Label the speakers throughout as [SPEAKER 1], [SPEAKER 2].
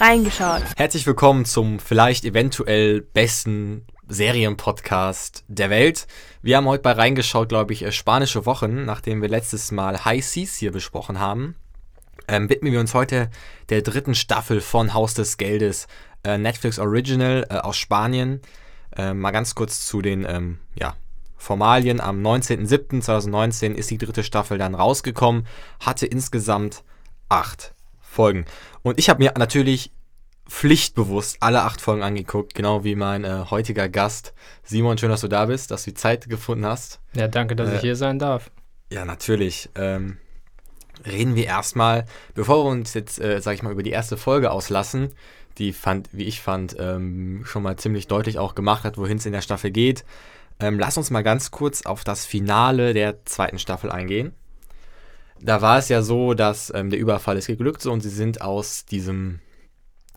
[SPEAKER 1] Reingeschaut.
[SPEAKER 2] Herzlich willkommen zum vielleicht eventuell besten Serienpodcast der Welt. Wir haben heute bei Reingeschaut, glaube ich, äh, spanische Wochen, nachdem wir letztes Mal High Seas hier besprochen haben. Ähm, widmen wir uns heute der dritten Staffel von Haus des Geldes, äh, Netflix Original äh, aus Spanien. Äh, mal ganz kurz zu den ähm, ja, Formalien. Am 19.07.2019 ist die dritte Staffel dann rausgekommen, hatte insgesamt acht Folgen. Und ich habe mir natürlich pflichtbewusst alle acht Folgen angeguckt, genau wie mein äh, heutiger Gast. Simon, schön, dass du da bist, dass du die Zeit gefunden hast.
[SPEAKER 3] Ja, danke, dass
[SPEAKER 2] Äh,
[SPEAKER 3] ich hier sein darf.
[SPEAKER 2] Ja, natürlich. Ähm, reden wir erstmal, bevor wir uns jetzt, äh, sag ich mal, über die erste Folge auslassen, die fand, wie ich fand, ähm, schon mal ziemlich deutlich auch gemacht hat, wohin es in der Staffel geht. Ähm, lass uns mal ganz kurz auf das Finale der zweiten Staffel eingehen. Da war es ja so, dass ähm, der Überfall ist geglückt so, und sie sind aus diesem,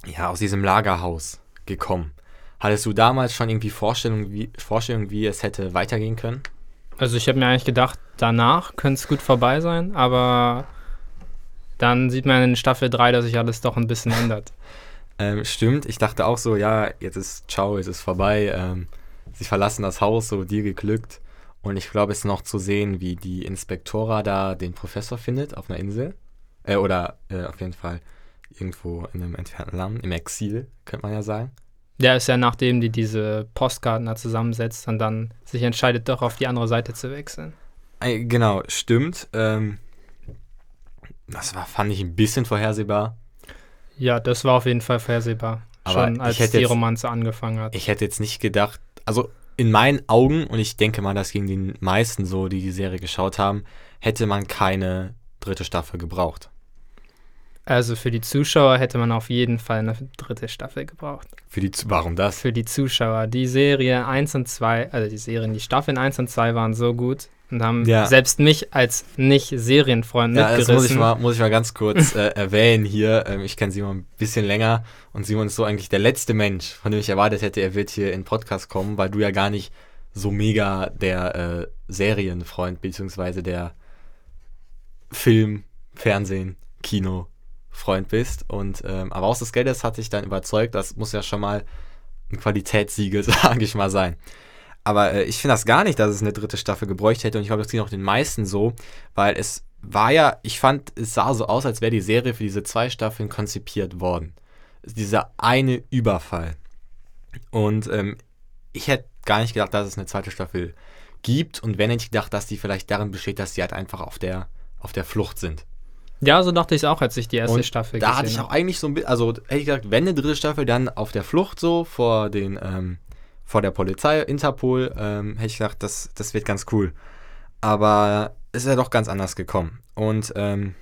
[SPEAKER 2] ja, aus diesem Lagerhaus gekommen. Hattest du damals schon irgendwie Vorstellungen, wie, Vorstellungen, wie es hätte weitergehen können?
[SPEAKER 3] Also ich habe mir eigentlich gedacht, danach könnte es gut vorbei sein, aber dann sieht man in Staffel 3, dass sich alles doch ein bisschen ändert.
[SPEAKER 2] Ähm, stimmt, ich dachte auch so, ja, jetzt ist ciao, jetzt ist vorbei. Ähm, sie verlassen das Haus, so dir geglückt. Und ich glaube, es ist noch zu sehen, wie die Inspektora da den Professor findet auf einer Insel. Äh, oder äh, auf jeden Fall irgendwo in einem entfernten Land, im Exil, könnte man ja sagen.
[SPEAKER 3] Der ist ja, nachdem die diese Postkarten da zusammensetzt und dann sich entscheidet, doch auf die andere Seite zu wechseln.
[SPEAKER 2] Äh, genau, stimmt. Ähm, das war, fand ich ein bisschen vorhersehbar.
[SPEAKER 3] Ja, das war auf jeden Fall vorhersehbar.
[SPEAKER 2] Aber
[SPEAKER 3] schon
[SPEAKER 2] ich
[SPEAKER 3] als
[SPEAKER 2] hätte
[SPEAKER 3] die
[SPEAKER 2] jetzt-
[SPEAKER 3] Romanze angefangen hat.
[SPEAKER 2] Ich hätte jetzt nicht gedacht, also in meinen Augen, und ich denke mal, das ging den meisten so, die die Serie geschaut haben, hätte man keine dritte Staffel gebraucht.
[SPEAKER 3] Also für die Zuschauer hätte man auf jeden Fall eine dritte Staffel gebraucht.
[SPEAKER 2] Für die, warum das?
[SPEAKER 3] Für die Zuschauer. Die Serie 1 und 2, also die Serien, die Staffeln 1 und 2 waren so gut und haben
[SPEAKER 2] Ja.
[SPEAKER 3] selbst mich als Nicht-Serienfreund
[SPEAKER 2] Ja, das
[SPEAKER 3] mitgerissen.
[SPEAKER 2] muss ich mal, muss ich mal ganz kurz äh, erwähnen hier. Ähm, ich kenne Simon ein bisschen länger und Simon ist so eigentlich der letzte Mensch, von dem ich erwartet hätte, er wird hier in den Podcast kommen, weil du ja gar nicht so mega der äh, Serienfreund beziehungsweise der Film, Fernsehen, Kino Freund bist. Und ähm, aber aus des Geldes hat dich dann überzeugt, das muss ja schon mal ein Qualitätssiegel, sage ich mal, sein. Aber äh, ich finde das gar nicht, dass es eine dritte Staffel gebräucht hätte und ich glaube, das ging auch den meisten so, weil es war ja, ich fand, es sah so aus, als wäre die Serie für diese zwei Staffeln konzipiert worden. Dieser eine Überfall. Und ähm, ich hätte gar nicht gedacht, dass es eine zweite Staffel gibt und wenn hätte ich gedacht, dass die vielleicht darin besteht, dass die halt einfach auf der, auf der Flucht sind.
[SPEAKER 3] Ja, so dachte ich es auch, als ich die erste
[SPEAKER 2] Und
[SPEAKER 3] Staffel
[SPEAKER 2] da
[SPEAKER 3] gesehen
[SPEAKER 2] hatte ich auch eigentlich so ein bisschen, also hätte ich gesagt, wenn eine dritte Staffel, dann auf der Flucht so vor den, ähm, vor der Polizei, Interpol, ähm, hätte ich gedacht, das, das wird ganz cool. Aber es ist ja doch ganz anders gekommen. Und ähm,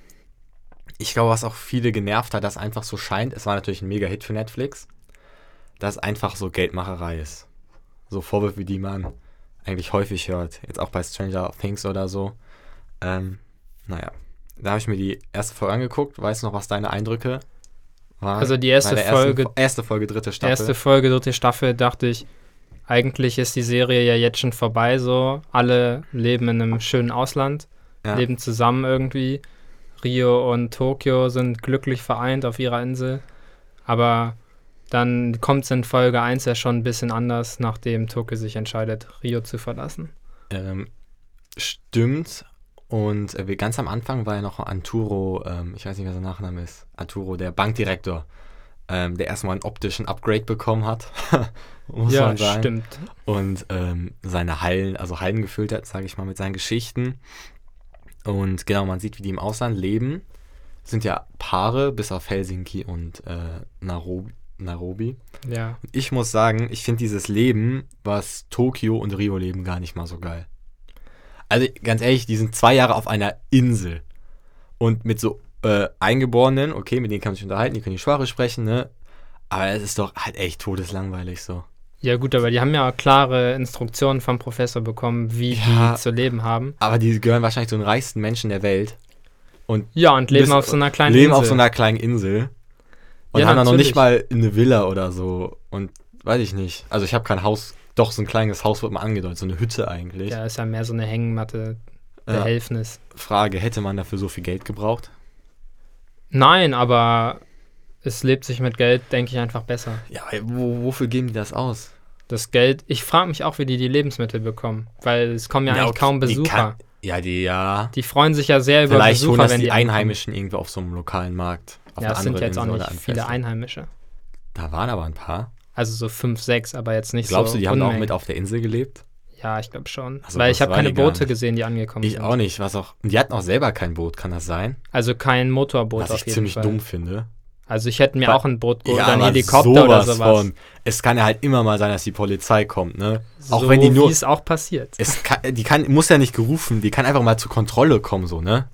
[SPEAKER 2] ich glaube, was auch viele genervt hat, dass einfach so scheint, es war natürlich ein Mega-Hit für Netflix, dass einfach so Geldmacherei ist. So Vorwürfe, die man eigentlich häufig hört. Jetzt auch bei Stranger Things oder so. Ähm, naja. Da habe ich mir die erste Folge angeguckt. Weißt du noch, was deine Eindrücke waren?
[SPEAKER 3] Also die erste
[SPEAKER 2] ersten
[SPEAKER 3] Folge-
[SPEAKER 2] Fo- erste Folge, dritte Staffel.
[SPEAKER 3] Erste Folge, dritte Staffel, dachte ich, eigentlich ist die Serie ja jetzt schon vorbei, so. Alle leben in einem schönen Ausland,
[SPEAKER 2] ja.
[SPEAKER 3] leben zusammen irgendwie. Rio und Tokio sind glücklich vereint auf ihrer Insel. Aber dann kommt es in Folge 1 ja schon ein bisschen anders, nachdem Tokio sich entscheidet, Rio zu verlassen.
[SPEAKER 2] Ähm, stimmt. Und äh, ganz am Anfang war ja noch Arturo, ähm, ich weiß nicht, wer sein Nachname ist, Arturo, der Bankdirektor, ähm, der erstmal einen optischen Upgrade bekommen hat, muss
[SPEAKER 3] ja,
[SPEAKER 2] man sagen.
[SPEAKER 3] stimmt.
[SPEAKER 2] und ähm, seine Hallen, also Hallen gefüllt hat, sage ich mal, mit seinen Geschichten. Und genau, man sieht, wie die im Ausland leben. Sind ja Paare, bis auf Helsinki und äh, Nairobi. Nairobi.
[SPEAKER 3] Ja.
[SPEAKER 2] Und ich muss sagen, ich finde dieses Leben, was Tokio und Rio leben, gar nicht mal so geil. Also ganz ehrlich, die sind zwei Jahre auf einer Insel. Und mit so äh, Eingeborenen, okay, mit denen kann man sich unterhalten, die können die Sprache sprechen, ne? Aber es ist doch halt echt todeslangweilig so.
[SPEAKER 3] Ja, gut, aber die haben ja klare Instruktionen vom Professor bekommen, wie
[SPEAKER 2] Ja.
[SPEAKER 3] die zu leben haben.
[SPEAKER 2] Aber die gehören wahrscheinlich zu den reichsten Menschen der Welt. Und
[SPEAKER 3] Ja, und leben auf so einer kleinen
[SPEAKER 2] leben
[SPEAKER 3] Insel.
[SPEAKER 2] auf so einer kleinen Insel. Und
[SPEAKER 3] Ja,
[SPEAKER 2] haben dann noch nicht mal eine Villa oder so. Und weiß ich nicht. Also ich habe kein Haus, doch so ein kleines Haus wird mal angedeutet, so eine Hütte eigentlich.
[SPEAKER 3] ja, ist ja mehr so eine Hängematte der
[SPEAKER 2] Ja. Frage, hätte man dafür so viel Geld gebraucht?
[SPEAKER 3] Nein, aber es lebt sich mit Geld, denke ich, einfach besser.
[SPEAKER 2] Ja, wo, wofür geben die das aus?
[SPEAKER 3] Das Geld, ich frage mich auch, wie die die Lebensmittel bekommen, weil es kommen ja, eigentlich
[SPEAKER 2] okay,
[SPEAKER 3] kaum
[SPEAKER 2] die
[SPEAKER 3] Besucher.
[SPEAKER 2] kann- Ja, die, ja.
[SPEAKER 3] Die freuen sich ja sehr über
[SPEAKER 2] Vielleicht holen
[SPEAKER 3] Besucher,
[SPEAKER 2] das
[SPEAKER 3] wenn
[SPEAKER 2] die,
[SPEAKER 3] die.
[SPEAKER 2] Einheimischen irgendwo auf so einem lokalen Markt. Auf
[SPEAKER 3] Ja, es sind jetzt auch
[SPEAKER 2] Insel
[SPEAKER 3] nicht
[SPEAKER 2] oder einem
[SPEAKER 3] viele. Einheimische.
[SPEAKER 2] Da waren aber ein paar.
[SPEAKER 3] Also so fünf, sechs, aber jetzt nicht
[SPEAKER 2] Glaubst
[SPEAKER 3] so.
[SPEAKER 2] du, die haben da auch
[SPEAKER 3] Unmengen.
[SPEAKER 2] mit auf der Insel gelebt?
[SPEAKER 3] Ja, ich glaube schon.
[SPEAKER 2] Also
[SPEAKER 3] weil
[SPEAKER 2] das
[SPEAKER 3] ich habe keine
[SPEAKER 2] die
[SPEAKER 3] Boote
[SPEAKER 2] nicht.
[SPEAKER 3] gesehen, die angekommen
[SPEAKER 2] Ich
[SPEAKER 3] sind.
[SPEAKER 2] auch nicht. Was auch. Die hatten auch selber kein Boot, kann das sein?
[SPEAKER 3] Also kein Motorboot
[SPEAKER 2] was ich ziemlich
[SPEAKER 3] Fall.
[SPEAKER 2] dumm finde.
[SPEAKER 3] Also ich hätte mir
[SPEAKER 2] Weil-
[SPEAKER 3] auch ein Boot geholt
[SPEAKER 2] Ja,
[SPEAKER 3] oder einen Helikopter oder
[SPEAKER 2] sowas von. Es kann ja halt immer mal sein, dass die Polizei kommt, ne? Auch
[SPEAKER 3] so
[SPEAKER 2] wenn die nur.
[SPEAKER 3] wie es auch passiert.
[SPEAKER 2] Es kann, die kann, muss ja nicht gerufen, die kann einfach mal zur Kontrolle kommen, so, ne?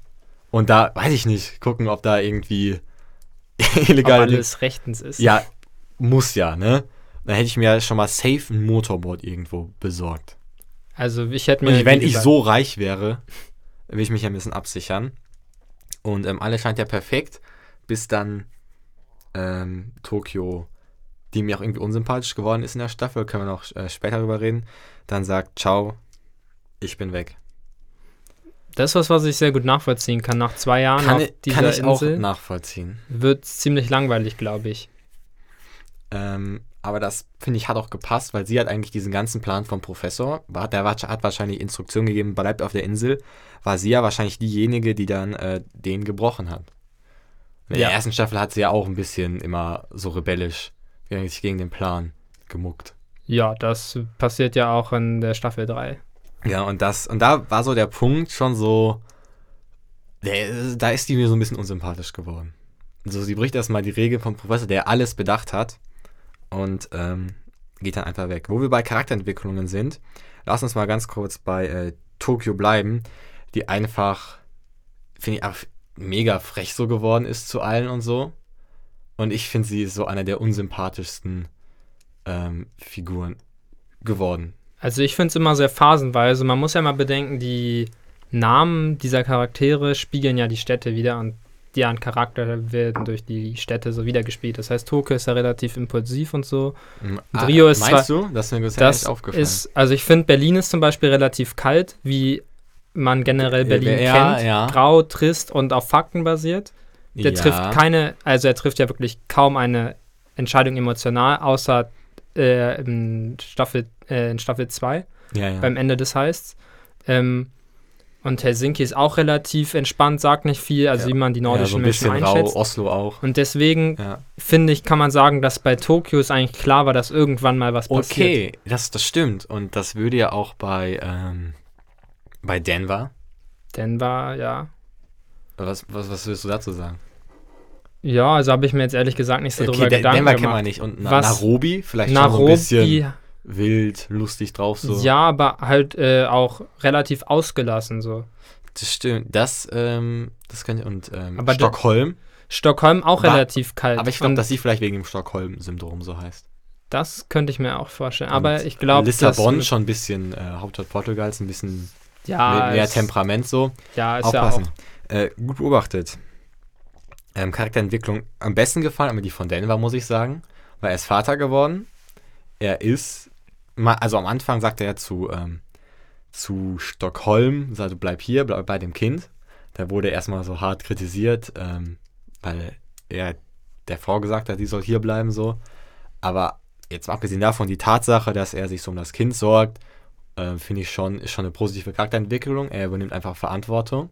[SPEAKER 2] Und da, weiß ich nicht, gucken, ob da irgendwie
[SPEAKER 3] Ob
[SPEAKER 2] illegal.
[SPEAKER 3] alles rechtens ist.
[SPEAKER 2] Ja, muss ja, ne? Dann hätte ich mir schon mal safe ein Motorboot irgendwo besorgt.
[SPEAKER 3] Also ich hätte mir.
[SPEAKER 2] Und wenn ich so reich wäre, will ich mich ja ein bisschen absichern. Und ähm, alles scheint ja perfekt, bis dann ähm, Tokio, die mir auch irgendwie unsympathisch geworden ist in der Staffel, können wir noch äh, später drüber reden, dann sagt, ciao, ich bin weg.
[SPEAKER 3] Das ist was, was ich sehr gut nachvollziehen kann. Nach zwei Jahren
[SPEAKER 2] Kann,
[SPEAKER 3] auf dieser
[SPEAKER 2] kann ich auch
[SPEAKER 3] Insel
[SPEAKER 2] nachvollziehen.
[SPEAKER 3] wird ziemlich langweilig, glaube ich.
[SPEAKER 2] Ähm, aber das, finde ich, hat auch gepasst, weil sie hat eigentlich diesen ganzen Plan vom Professor, war, der hat wahrscheinlich Instruktionen gegeben, bleibt auf der Insel, war sie ja wahrscheinlich diejenige, die dann äh, den gebrochen hat. In der
[SPEAKER 3] Ja.
[SPEAKER 2] ersten Staffel hat sie ja auch ein bisschen immer so rebellisch sich gegen den Plan gemuckt.
[SPEAKER 3] Ja, das passiert ja auch in der Staffel 3.
[SPEAKER 2] Ja, und das, und da war so der Punkt schon so, der, da ist die mir so ein bisschen unsympathisch geworden. Also sie bricht erstmal die Regel vom Professor, der alles bedacht hat und ähm, geht dann einfach weg. Wo wir bei Charakterentwicklungen sind, lass uns mal ganz kurz bei äh, Tokio bleiben, die einfach, finde ich, mega frech so geworden ist zu allen und so. Und ich finde, sie ist so einer der unsympathischsten ähm, Figuren geworden.
[SPEAKER 3] Also ich finde es immer sehr phasenweise. Man muss ja mal bedenken, die Namen dieser Charaktere spiegeln ja die Städte wieder und deren Charakter werden durch die Städte so wiedergespielt. Das heißt, Tokio ist ja relativ impulsiv und so. Und Rio ist
[SPEAKER 2] Meinst du? Das ist mir bisher
[SPEAKER 3] Das
[SPEAKER 2] aufgefallen.
[SPEAKER 3] ist, also ich finde, Berlin ist zum Beispiel relativ kalt, wie man generell
[SPEAKER 2] Äh,
[SPEAKER 3] Berlin
[SPEAKER 2] ja,
[SPEAKER 3] kennt.
[SPEAKER 2] ja.
[SPEAKER 3] Grau, trist und auf Fakten basiert. Der
[SPEAKER 2] ja.
[SPEAKER 3] trifft keine, also er trifft ja wirklich kaum eine Entscheidung emotional, außer äh, in Staffel äh, in Staffel 2
[SPEAKER 2] ja.
[SPEAKER 3] beim Ende des Heists. Ähm, und Helsinki ist auch relativ entspannt, sagt nicht viel, also
[SPEAKER 2] Ja.
[SPEAKER 3] wie man die
[SPEAKER 2] ja, so
[SPEAKER 3] nordischen
[SPEAKER 2] ein bisschen
[SPEAKER 3] Menschen
[SPEAKER 2] rau,
[SPEAKER 3] einschätzt.
[SPEAKER 2] Oslo auch.
[SPEAKER 3] Und deswegen
[SPEAKER 2] Ja.
[SPEAKER 3] finde ich, kann man sagen, dass bei Tokio es eigentlich klar war, dass irgendwann mal was passiert.
[SPEAKER 2] Okay, das, das stimmt. Und das würde ja auch bei, ähm, bei Denver.
[SPEAKER 3] Denver, ja.
[SPEAKER 2] Was, was, was willst du dazu sagen?
[SPEAKER 3] Ja, also habe ich mir jetzt ehrlich gesagt nicht so drüber
[SPEAKER 2] De-
[SPEAKER 3] Gedanken
[SPEAKER 2] Denver kennt
[SPEAKER 3] gemacht.
[SPEAKER 2] man nicht. Und Na
[SPEAKER 3] Was-
[SPEAKER 2] Nairobi, vielleicht schon so ein bisschen
[SPEAKER 3] Nairobi,
[SPEAKER 2] wild, lustig drauf. So.
[SPEAKER 3] ja, aber halt äh, auch relativ ausgelassen so.
[SPEAKER 2] Das stimmt. Das, ähm, das kann ich. Und ähm, Stockholm.
[SPEAKER 3] Stockholm auch
[SPEAKER 2] War-
[SPEAKER 3] relativ kalt.
[SPEAKER 2] Aber ich glaube, dass sie vielleicht wegen dem Stockholm-Syndrom so heißt.
[SPEAKER 3] das könnte ich mir auch vorstellen. Aber
[SPEAKER 2] Und
[SPEAKER 3] ich glaube,
[SPEAKER 2] Lissabon schon ein bisschen, äh, Hauptstadt Portugals, ein bisschen
[SPEAKER 3] ja,
[SPEAKER 2] mehr, mehr
[SPEAKER 3] ist-
[SPEAKER 2] Temperament so.
[SPEAKER 3] Ja, ist
[SPEAKER 2] Aufpassen.
[SPEAKER 3] ja
[SPEAKER 2] Äh, gut beobachtet. Ähm, Charakterentwicklung am besten gefallen, aber die von Denver, muss ich sagen. Weil er ist Vater geworden. Er ist, also am Anfang sagt er zu, ähm, zu Stockholm, sagt, bleib hier, bleib bei dem Kind. Da wurde er erstmal so hart kritisiert, ähm, weil er der Frau gesagt hat, die soll hier bleiben, so. Aber jetzt mal abgesehen davon, die Tatsache, dass er sich so um das Kind sorgt, äh, finde ich schon, ist schon eine positive Charakterentwicklung. Er übernimmt einfach Verantwortung.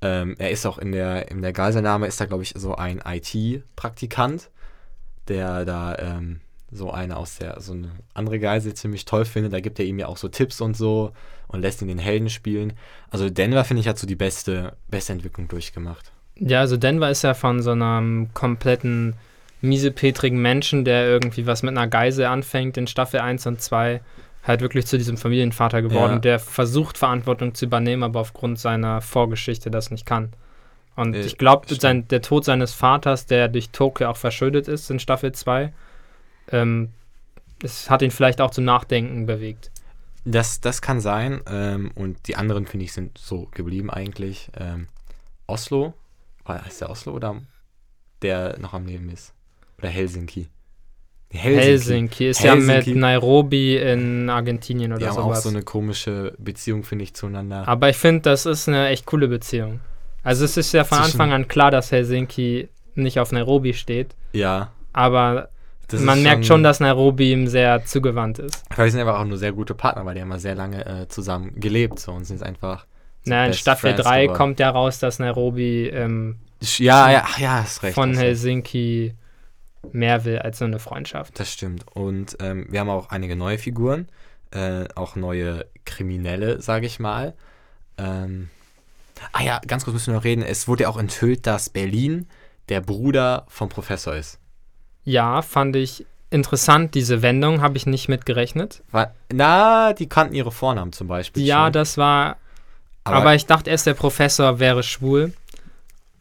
[SPEAKER 2] Ähm, er ist auch in der, in der Geiselnahme, ist da, glaube ich, so ein IT-Praktikant, der da ähm, so eine aus der, so eine andere Geisel ziemlich toll findet. Da gibt er ihm ja auch so Tipps und so und lässt ihn den Helden spielen. Also Denver, finde ich, hat so die beste, beste Entwicklung durchgemacht.
[SPEAKER 3] Ja, also Denver ist ja von so einem kompletten miesepetrigen Menschen, der irgendwie was mit einer Geisel anfängt in Staffel 1 und 2, halt wirklich zu diesem Familienvater geworden,
[SPEAKER 2] Ja.
[SPEAKER 3] der versucht, Verantwortung zu übernehmen, aber aufgrund seiner Vorgeschichte das nicht kann. Und
[SPEAKER 2] Äh,
[SPEAKER 3] ich glaube, der Tod seines Vaters, der durch Tokio auch verschuldet ist in Staffel 2, ähm, es hat ihn vielleicht auch zum Nachdenken bewegt.
[SPEAKER 2] Das, das kann sein. Ähm, und die anderen, finde ich, sind so geblieben eigentlich. Ähm, Oslo, war heißt der Oslo oder der noch am Leben ist? Oder Helsinki? Nee,
[SPEAKER 3] Helsinki, ist ja
[SPEAKER 2] Helsinki.
[SPEAKER 3] mit Nairobi in Argentinien oder
[SPEAKER 2] Die haben auch
[SPEAKER 3] sowas.
[SPEAKER 2] so eine komische Beziehung, finde ich, zueinander.
[SPEAKER 3] Aber ich finde, das ist eine echt coole Beziehung. Also es ist ja von
[SPEAKER 2] Zwischen-
[SPEAKER 3] Anfang an klar, dass Helsinki nicht auf Nairobi steht.
[SPEAKER 2] Ja.
[SPEAKER 3] Aber
[SPEAKER 2] das
[SPEAKER 3] man
[SPEAKER 2] ist
[SPEAKER 3] merkt schon, dass Nairobi ihm sehr zugewandt ist.
[SPEAKER 2] Weil die sind einfach auch nur sehr gute Partner, weil die haben ja sehr lange äh, zusammen gelebt so, und sind einfach.
[SPEAKER 3] Na, in Staffel
[SPEAKER 2] Friends
[SPEAKER 3] 3
[SPEAKER 2] geworden.
[SPEAKER 3] kommt ja raus, dass Nairobi ähm,
[SPEAKER 2] Ja, ja, ja, hast recht.
[SPEAKER 3] von
[SPEAKER 2] hast recht.
[SPEAKER 3] Mehr will als so eine Freundschaft.
[SPEAKER 2] Das stimmt. Und ähm, wir haben auch einige neue Figuren, äh, auch neue Kriminelle, sage ich mal. Ähm, ah ja, ganz kurz müssen wir noch reden. Es wurde ja auch enthüllt, dass Berlin der Bruder vom Professor ist.
[SPEAKER 3] Ja, fand ich interessant, diese Wendung, habe ich nicht mit gerechnet.
[SPEAKER 2] War, na, die kannten ihre Vornamen zum Beispiel.
[SPEAKER 3] Ja,
[SPEAKER 2] schon.
[SPEAKER 3] das war, aber, ich dachte erst, der Professor wäre schwul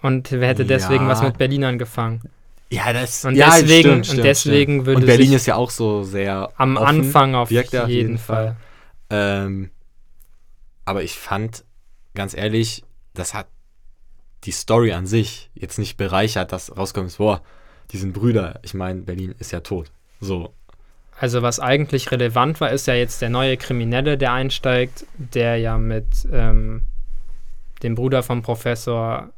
[SPEAKER 3] und hätte deswegen
[SPEAKER 2] Ja.
[SPEAKER 3] was mit Berlin angefangen.
[SPEAKER 2] Ja, das
[SPEAKER 3] Und
[SPEAKER 2] ja,
[SPEAKER 3] deswegen,
[SPEAKER 2] stimmt,
[SPEAKER 3] und
[SPEAKER 2] stimmt,
[SPEAKER 3] deswegen
[SPEAKER 2] stimmt.
[SPEAKER 3] würde
[SPEAKER 2] Und Berlin ist ja auch so sehr
[SPEAKER 3] am
[SPEAKER 2] offen.
[SPEAKER 3] Anfang auf jeden,
[SPEAKER 2] auf jeden
[SPEAKER 3] Fall.
[SPEAKER 2] Ähm, aber ich fand, ganz ehrlich, das hat die Story an sich jetzt nicht bereichert, dass rauskommt, boah, die sind Brüder. Ich meine, Berlin ist ja tot. So.
[SPEAKER 3] Also was eigentlich relevant war, ist ja jetzt der neue Kriminelle, der einsteigt, der ja mit ähm, dem Bruder vom Professor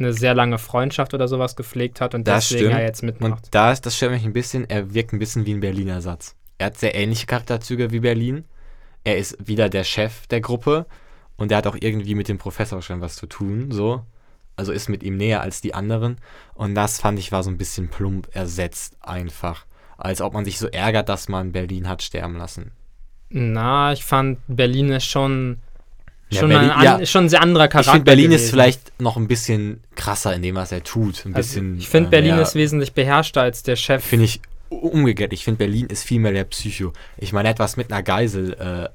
[SPEAKER 3] eine sehr lange Freundschaft oder sowas gepflegt hat und
[SPEAKER 2] Das
[SPEAKER 3] deswegen
[SPEAKER 2] stimmt.
[SPEAKER 3] ja jetzt mitmacht.
[SPEAKER 2] Und da ist, das stört mich ein bisschen, er wirkt ein bisschen wie ein Berliner Satz. Er hat sehr ähnliche Charakterzüge wie Berlin. Er ist wieder der Chef der Gruppe und er hat auch irgendwie mit dem Professor schon was zu tun, so. Also ist mit ihm näher als die anderen. Und das fand ich war so ein bisschen plump ersetzt einfach. Als ob man sich so ärgert, dass man Berlin hat sterben lassen.
[SPEAKER 3] Na, ich fand Berlin ist schon,
[SPEAKER 2] Ja,
[SPEAKER 3] schon,
[SPEAKER 2] Berlin-
[SPEAKER 3] ein, an,
[SPEAKER 2] ja.
[SPEAKER 3] ist schon ein sehr anderer
[SPEAKER 2] Ich
[SPEAKER 3] Charakter.
[SPEAKER 2] finde, Berlin ist
[SPEAKER 3] gewesen.
[SPEAKER 2] vielleicht noch ein bisschen krasser in dem, was er tut. Ein
[SPEAKER 3] Also,
[SPEAKER 2] bisschen.
[SPEAKER 3] ich finde,
[SPEAKER 2] äh,
[SPEAKER 3] Berlin
[SPEAKER 2] mehr-
[SPEAKER 3] ist wesentlich beherrschter als der Chef.
[SPEAKER 2] Finde ich umgekehrt. Ich finde, Berlin ist viel mehr der Psycho. Ich meine, etwas mit einer Geisel, äh,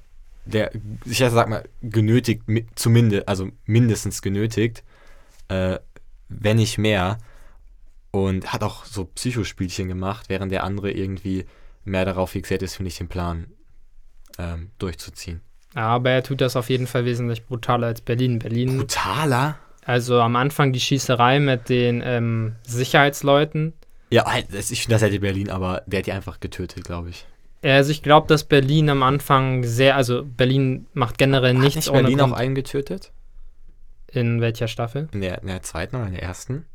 [SPEAKER 2] der, ich sag mal, genötigt, mi- zumindest, also mindestens genötigt, äh, wenn nicht mehr. Und hat auch so Psychospielchen gemacht, während der andere irgendwie mehr darauf fixiert ist, finde ich, den Plan ähm, durchzuziehen.
[SPEAKER 3] Ja, aber er tut das auf jeden Fall wesentlich brutaler als Berlin. Berlin,
[SPEAKER 2] Brutaler?
[SPEAKER 3] also am Anfang die Schießerei mit den ähm, Sicherheitsleuten.
[SPEAKER 2] Ja, halt, ich finde, das hätte Berlin, aber der hat die einfach getötet, glaube ich.
[SPEAKER 3] Also ich glaube, dass Berlin am Anfang sehr, also Berlin macht generell
[SPEAKER 2] Hat
[SPEAKER 3] nichts
[SPEAKER 2] nicht
[SPEAKER 3] ohne
[SPEAKER 2] Berlin auch
[SPEAKER 3] Grund.
[SPEAKER 2] einen getötet?
[SPEAKER 3] In welcher Staffel?
[SPEAKER 2] In der, in der zweiten oder in der ersten?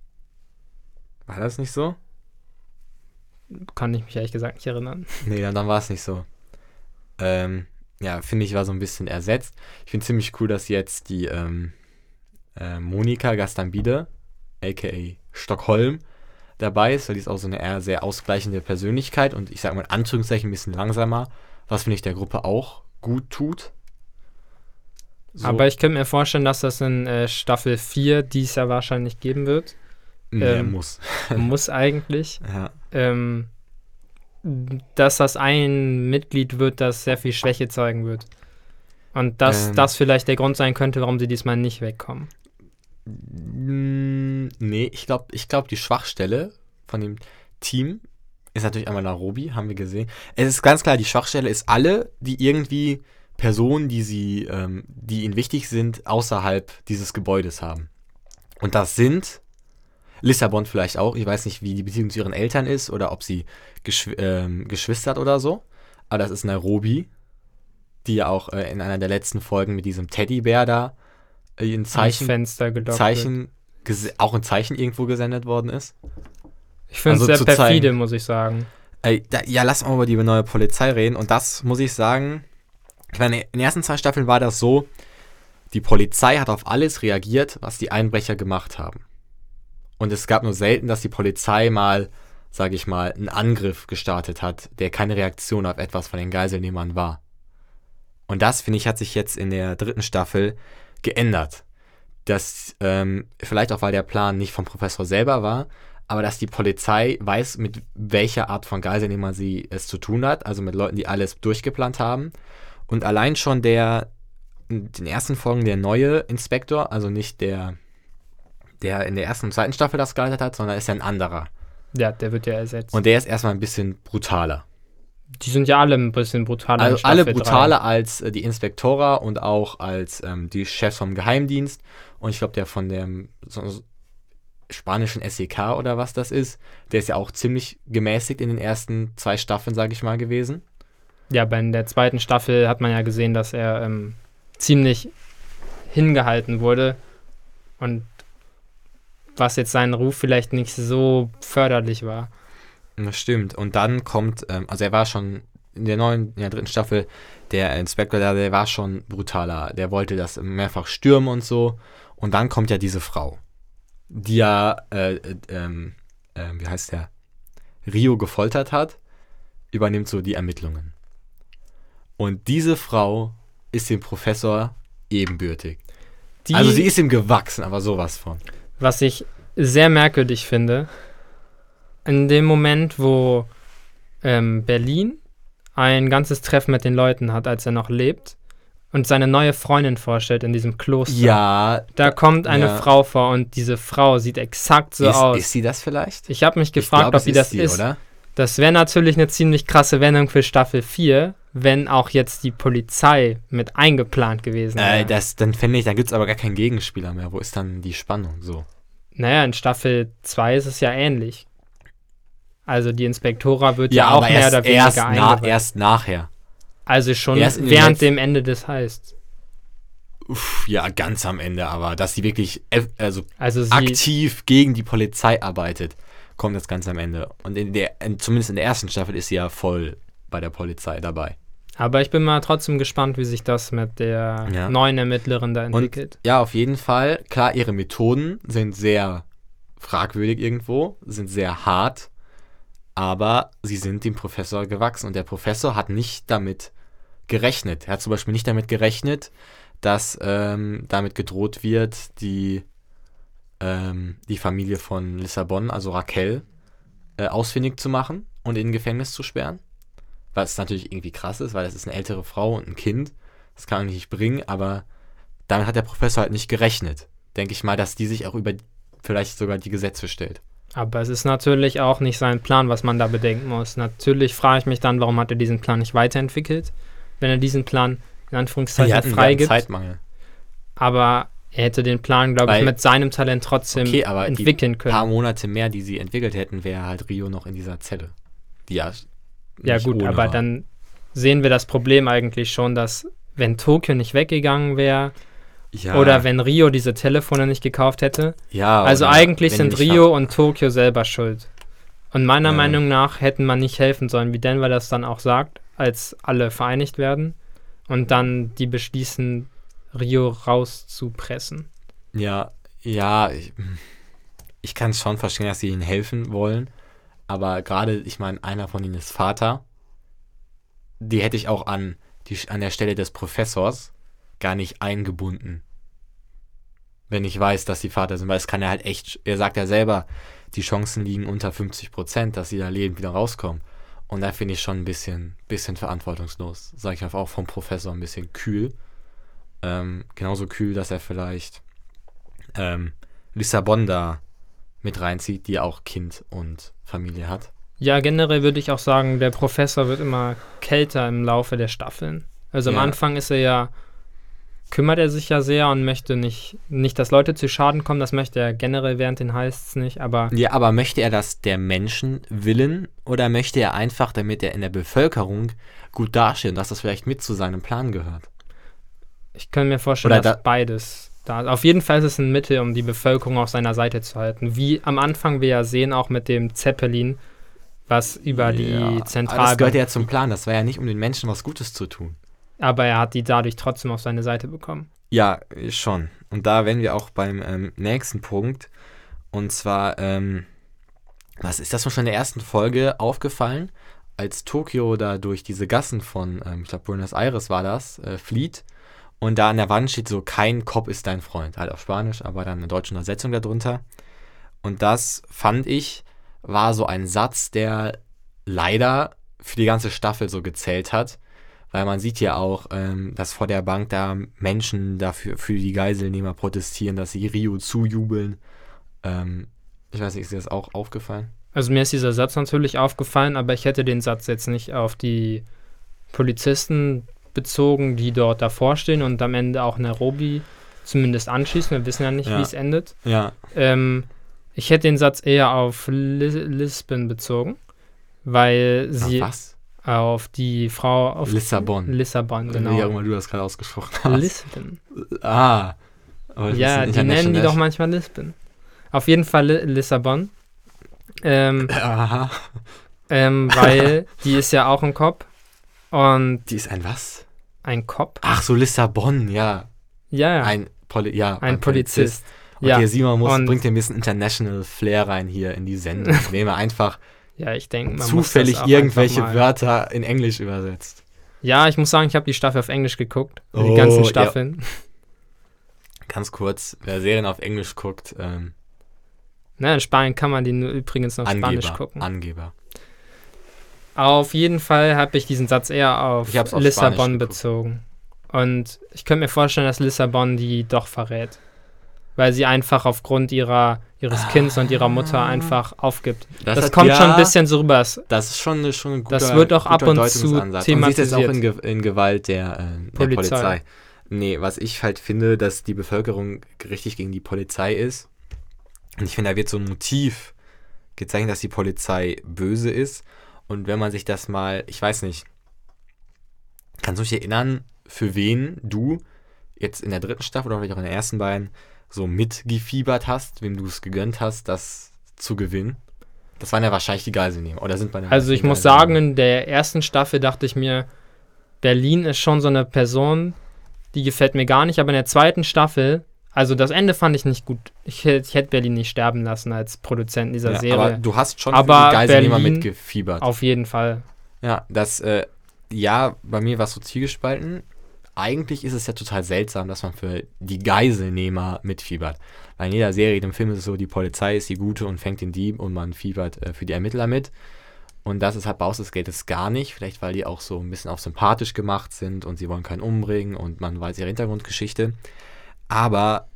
[SPEAKER 2] War das nicht so?
[SPEAKER 3] Kann ich mich ehrlich gesagt nicht erinnern.
[SPEAKER 2] Nee, dann, dann war es nicht so. Ähm, ja, finde ich, war so ein bisschen ersetzt. Ich finde ziemlich cool, dass jetzt die ähm, äh, Monika Gastambide, aka Stockholm, dabei ist, weil die ist auch so eine eher sehr ausgleichende Persönlichkeit und ich sag mal in Anführungszeichen ein bisschen langsamer, was finde ich der Gruppe auch gut tut. So,
[SPEAKER 3] Aber ich könnte mir vorstellen, dass das in äh, Staffel 4 dies ja wahrscheinlich geben wird.
[SPEAKER 2] nee,
[SPEAKER 3] ähm,
[SPEAKER 2] muss.
[SPEAKER 3] Muss eigentlich.
[SPEAKER 2] Ja.
[SPEAKER 3] Ähm, dass das ein Mitglied wird, das sehr viel Schwäche zeigen wird. Und dass
[SPEAKER 2] Ähm.
[SPEAKER 3] das vielleicht der Grund sein könnte, warum sie diesmal nicht wegkommen.
[SPEAKER 2] Mm, Nee, ich glaube, ich glaub, die Schwachstelle von dem Team ist natürlich einmal Nairobi, haben wir gesehen. Es ist ganz klar, die Schwachstelle ist alle, die irgendwie Personen, die sie, ähm, die ihnen wichtig sind, außerhalb dieses Gebäudes haben. Und das sind Lissabon vielleicht auch. Ich weiß nicht, wie die Beziehung zu ihren Eltern ist oder ob sie Geschw ähm, Geschwister hat oder so. Aber das ist Nairobi, die ja auch äh, in einer der letzten Folgen mit diesem Teddybär da äh, ein
[SPEAKER 3] Ans
[SPEAKER 2] Zeichen
[SPEAKER 3] Fenster.
[SPEAKER 2] Zeichen, auch ein Zeichen irgendwo gesendet worden ist.
[SPEAKER 3] Ich finde es
[SPEAKER 2] also
[SPEAKER 3] sehr perfide,
[SPEAKER 2] zeigen-
[SPEAKER 3] muss ich sagen.
[SPEAKER 2] Ey, da, ja, lass mal über die neue Polizei reden. Und das muss ich sagen, ich meine, in den ersten zwei Staffeln war das so, die Polizei hat auf alles reagiert, was die Einbrecher gemacht haben. Und es gab nur selten, dass die Polizei mal, sage ich mal, einen Angriff gestartet hat, der keine Reaktion auf etwas von den Geiselnehmern war. Und das, finde ich, hat sich jetzt in der dritten Staffel geändert. Dass, ähm, vielleicht auch, weil der Plan nicht vom Professor selber war, aber dass die Polizei weiß, mit welcher Art von Geiselnehmer sie es zu tun hat, also mit Leuten, die alles durchgeplant haben. Und allein schon der, in den ersten Folgen der neue Inspektor, also nicht der, der in der ersten und zweiten Staffel das geleitet hat, sondern ist ja ein anderer.
[SPEAKER 3] Ja, der wird ja ersetzt.
[SPEAKER 2] Und der ist erstmal ein bisschen brutaler.
[SPEAKER 3] die sind ja alle ein bisschen brutaler.
[SPEAKER 2] Also alle brutaler als äh, die Inspektora und auch als ähm, die Chefs vom Geheimdienst. Und ich glaube, der von dem so spanischen SEK oder was das ist, der ist ja auch ziemlich gemäßigt in den ersten zwei Staffeln, sage ich mal, gewesen.
[SPEAKER 3] Ja, bei der zweiten Staffel hat man ja gesehen, dass er ähm, ziemlich hingehalten wurde. Und was jetzt seinen Ruf vielleicht nicht so förderlich war.
[SPEAKER 2] Das stimmt. Und dann kommt, ähm, also er war schon in der neuen, in der dritten Staffel, der Inspektor, der, der war schon brutaler. Der wollte das mehrfach stürmen und so. Und dann kommt ja diese Frau, die ja, äh, äh, ähm, äh, wie heißt der, Rio gefoltert hat, übernimmt so die Ermittlungen. Und diese Frau ist dem Professor ebenbürtig.
[SPEAKER 3] Die,
[SPEAKER 2] also sie ist ihm gewachsen, aber sowas von.
[SPEAKER 3] Was ich sehr merkwürdig finde, in dem Moment, wo ähm, Berlin ein ganzes Treffen mit den Leuten hat, als er noch lebt, und seine neue Freundin vorstellt in diesem Kloster.
[SPEAKER 2] Ja,
[SPEAKER 3] Da kommt eine
[SPEAKER 2] ja.
[SPEAKER 3] Frau vor und diese Frau sieht exakt so
[SPEAKER 2] ist,
[SPEAKER 3] aus.
[SPEAKER 2] ist sie das vielleicht?
[SPEAKER 3] ich habe mich
[SPEAKER 2] Ich
[SPEAKER 3] gefragt,
[SPEAKER 2] glaub,
[SPEAKER 3] ob
[SPEAKER 2] es
[SPEAKER 3] die das
[SPEAKER 2] die,
[SPEAKER 3] ist.
[SPEAKER 2] oder?
[SPEAKER 3] Das wäre natürlich eine ziemlich krasse Wendung für Staffel 4, wenn auch jetzt die Polizei mit eingeplant gewesen wäre.
[SPEAKER 2] Äh, das, dann fände ich, da gibt es aber gar keinen Gegenspieler mehr. Wo ist dann die Spannung so?
[SPEAKER 3] naja, in Staffel 2 ist es ja ähnlich. Also die Inspektora wird
[SPEAKER 2] Ja,
[SPEAKER 3] ja, auch mehr
[SPEAKER 2] erst,
[SPEAKER 3] oder weniger
[SPEAKER 2] erst, na, erst nachher.
[SPEAKER 3] Also schon
[SPEAKER 2] erst
[SPEAKER 3] während dem Ende des Heists.
[SPEAKER 2] Uff, ja, ganz am Ende, aber dass sie wirklich eff- also
[SPEAKER 3] Also sie,
[SPEAKER 2] aktiv gegen die Polizei arbeitet, kommt das ganz am Ende. Und in der, in, zumindest in der ersten Staffel ist sie ja voll bei der Polizei dabei.
[SPEAKER 3] aber ich bin mal trotzdem gespannt, wie sich das mit der
[SPEAKER 2] Ja.
[SPEAKER 3] neuen Ermittlerin da entwickelt.
[SPEAKER 2] Ja, auf jeden Fall. Klar, ihre Methoden sind sehr fragwürdig irgendwo, sind sehr hart, aber sie sind dem Professor gewachsen und der Professor hat nicht damit gerechnet. Er hat zum Beispiel nicht damit gerechnet, dass ähm, damit gedroht wird, die, ähm, die Familie von Lissabon, also Raquel, äh, ausfindig zu machen und in ein Gefängnis zu sperren. Was natürlich irgendwie krass ist, weil das ist eine ältere Frau und ein Kind. Das kann man nicht bringen, aber damit hat der Professor halt nicht gerechnet. Denke ich mal, dass die sich auch über vielleicht sogar die Gesetze stellt.
[SPEAKER 3] Aber es ist natürlich auch nicht sein Plan, was man da bedenken muss. Natürlich frage ich mich dann, warum hat er diesen Plan nicht weiterentwickelt, wenn er diesen Plan in Anführungszeichen freigibt.
[SPEAKER 2] Zeitmangel.
[SPEAKER 3] Aber er hätte den Plan, glaube ich, mit seinem Talent trotzdem
[SPEAKER 2] Okay, aber die
[SPEAKER 3] entwickeln
[SPEAKER 2] Ein paar
[SPEAKER 3] können.
[SPEAKER 2] Monate mehr, die sie entwickelt hätten, wäre halt Rio noch in dieser Zelle. Die ja.
[SPEAKER 3] Ja gut, aber
[SPEAKER 2] war.
[SPEAKER 3] dann sehen wir das Problem eigentlich schon, dass wenn Tokio nicht weggegangen wäre
[SPEAKER 2] Ja,
[SPEAKER 3] oder wenn Rio diese Telefone nicht gekauft hätte,
[SPEAKER 2] ja,
[SPEAKER 3] Also eigentlich sind Rio und Tokio selber schuld. Und meiner
[SPEAKER 2] Ja.
[SPEAKER 3] Meinung nach hätten man nicht helfen sollen, wie Denver das dann auch sagt, als alle vereinigt werden und dann die beschließen, Rio rauszupressen.
[SPEAKER 2] Ja, ja, ich, ich kann es schon verstehen, dass sie ihnen helfen wollen. Aber gerade, ich meine, einer von ihnen ist Vater. Die hätte ich auch an, die, an der Stelle des Professors gar nicht eingebunden. Wenn ich weiß, dass die Vater sind, weil es kann ja halt echt, er sagt ja selber, die Chancen liegen unter 50 Prozent, dass sie da lebend wieder rauskommen. Und da finde ich schon ein bisschen, bisschen verantwortungslos. Sage ich auch vom Professor ein bisschen kühl. Ähm, genauso kühl, dass er vielleicht ähm, Lissabon da mit reinzieht, die auch Kind und Familie hat.
[SPEAKER 3] Ja, generell würde ich auch sagen, der Professor wird immer kälter im Laufe der Staffeln. Also am
[SPEAKER 2] Ja.
[SPEAKER 3] Anfang ist er ja, kümmert er sich ja sehr und möchte nicht, nicht, dass Leute zu Schaden kommen. Das möchte er generell während den Heists nicht, aber
[SPEAKER 2] Ja, aber möchte er das der Menschen willen oder möchte er einfach, damit er in der Bevölkerung gut dasteht und dass das vielleicht mit zu seinem Plan gehört?
[SPEAKER 3] Ich kann mir vorstellen,
[SPEAKER 2] Oder
[SPEAKER 3] dass
[SPEAKER 2] da-
[SPEAKER 3] beides da ist. Auf jeden Fall ist es ein Mittel, um die Bevölkerung auf seiner Seite zu halten. Wie am Anfang wir ja sehen, auch mit dem Zeppelin, was über die
[SPEAKER 2] aber Das gehört ja zum Plan. Das war ja nicht, um den Menschen was Gutes zu tun.
[SPEAKER 3] aber er hat die dadurch trotzdem auf seine Seite bekommen.
[SPEAKER 2] Ja, schon. Und da wären wir auch beim ähm, nächsten Punkt. Und zwar, ähm, was ist das schon in der ersten Folge aufgefallen, als Tokio da durch diese Gassen von, ähm, ich glaube, Buenos Aires war das, äh, flieht. Und da an der Wand steht so, kein Cop ist dein Freund. Halt auf Spanisch, aber dann eine deutsche Übersetzung darunter. Und das fand ich, war so ein Satz, der leider für die ganze Staffel so gezählt hat. Weil man sieht ja auch, ähm, dass vor der Bank da Menschen dafür für die Geiselnehmer protestieren, dass sie Rio zujubeln. Ähm, ich weiß nicht, ist dir das auch aufgefallen?
[SPEAKER 3] Also mir ist dieser Satz natürlich aufgefallen, aber ich hätte den Satz jetzt nicht auf die Polizisten bezogen, die dort davor stehen und am Ende auch Nairobi zumindest anschließen. Wir wissen ja nicht,
[SPEAKER 2] Ja.
[SPEAKER 3] wie es endet.
[SPEAKER 2] Ja.
[SPEAKER 3] Ähm, ich hätte den Satz eher auf Lis Lisbon bezogen, weil sie
[SPEAKER 2] was?
[SPEAKER 3] auf die Frau auf
[SPEAKER 2] Lissabon.
[SPEAKER 3] Lissabon,
[SPEAKER 2] Wie auch
[SPEAKER 3] genau.
[SPEAKER 2] immer du das gerade ausgesprochen hast.
[SPEAKER 3] Lisbon.
[SPEAKER 2] ah.
[SPEAKER 3] Ja, die nennen die doch manchmal Lisbon. Auf jeden Fall Li- Lissabon. Ähm,
[SPEAKER 2] Aha.
[SPEAKER 3] ähm, weil die ist ja auch ein Cop. Und
[SPEAKER 2] Die ist ein was?
[SPEAKER 3] Ein Cop?
[SPEAKER 2] Ach so, Lissabon, ja.
[SPEAKER 3] Ja, ja.
[SPEAKER 2] Ein, Poli ja,
[SPEAKER 3] ein, Polizist.
[SPEAKER 2] Okay,
[SPEAKER 3] Ja.
[SPEAKER 2] Simon muss,
[SPEAKER 3] Und-
[SPEAKER 2] bringt ein bisschen International Flair rein hier in die Sendung, indem er einfach
[SPEAKER 3] ja, ich denke, man
[SPEAKER 2] zufällig irgendwelche Wörter in Englisch übersetzt.
[SPEAKER 3] Ja, ich muss sagen, ich habe die Staffel auf Englisch geguckt.
[SPEAKER 2] Oh,
[SPEAKER 3] die ganzen
[SPEAKER 2] ja.
[SPEAKER 3] Staffeln.
[SPEAKER 2] Ganz kurz, wer Serien auf Englisch guckt, ähm,
[SPEAKER 3] Ne, in Spanien kann man die nur übrigens noch Spanisch gucken.
[SPEAKER 2] Angeber.
[SPEAKER 3] Auf jeden Fall habe ich diesen Satz eher auf Lissabon bezogen. Und ich könnte mir vorstellen, dass Lissabon die doch verrät. Weil sie einfach aufgrund ihrer, ihres Kindes und ihrer Mutter einfach aufgibt. Das,
[SPEAKER 2] hat-
[SPEAKER 3] kommt schon
[SPEAKER 2] ja,
[SPEAKER 3] ein bisschen so rüber.
[SPEAKER 2] Das ist schon, eine- schon ein guter
[SPEAKER 3] Das wird auch ab und zu
[SPEAKER 2] Deutungsansatz. Und sie ist jetzt auch in,
[SPEAKER 3] thematisiert.
[SPEAKER 2] Ge in Gewalt der, äh, der
[SPEAKER 3] Polizei.
[SPEAKER 2] Polizei. Nee, was ich halt finde, dass die Bevölkerung richtig gegen die Polizei ist. Und ich finde, da wird so ein Motiv gezeichnet, dass die Polizei böse ist. Und wenn man sich das mal, ich weiß nicht, kannst du dich erinnern, für wen du jetzt in der dritten Staffel oder vielleicht auch in den ersten beiden so mitgefiebert hast, wem du es gegönnt hast, das zu gewinnen? Das waren ja wahrscheinlich die Geiselnehmer. Oder sind bei den
[SPEAKER 3] Also ich muss sagen, in der ersten Staffel dachte ich mir, Berlin ist schon so eine Person, die gefällt mir gar nicht. Aber in der zweiten Staffel, also das Ende fand ich nicht gut. Ich, ich hätte Berlin nicht sterben lassen als Produzent dieser
[SPEAKER 2] ja,
[SPEAKER 3] Serie.
[SPEAKER 2] Aber du hast schon
[SPEAKER 3] Aber
[SPEAKER 2] für die Geiselnehmer mitgefiebert.
[SPEAKER 3] Auf jeden Fall.
[SPEAKER 2] Ja, das, äh, ja, bei mir war es so zielgespalten. Eigentlich ist es ja total seltsam, dass man für die Geiselnehmer mitfiebert. Weil in jeder Serie, in dem Film ist es so, die Polizei ist die Gute und fängt den Dieb und man fiebert äh, für die Ermittler mit. Und das ist halt bei Haus des Geldes gar nicht. Vielleicht, weil die auch so ein bisschen auf sympathisch gemacht sind und sie wollen keinen umbringen und man weiß ihre Hintergrundgeschichte. Aber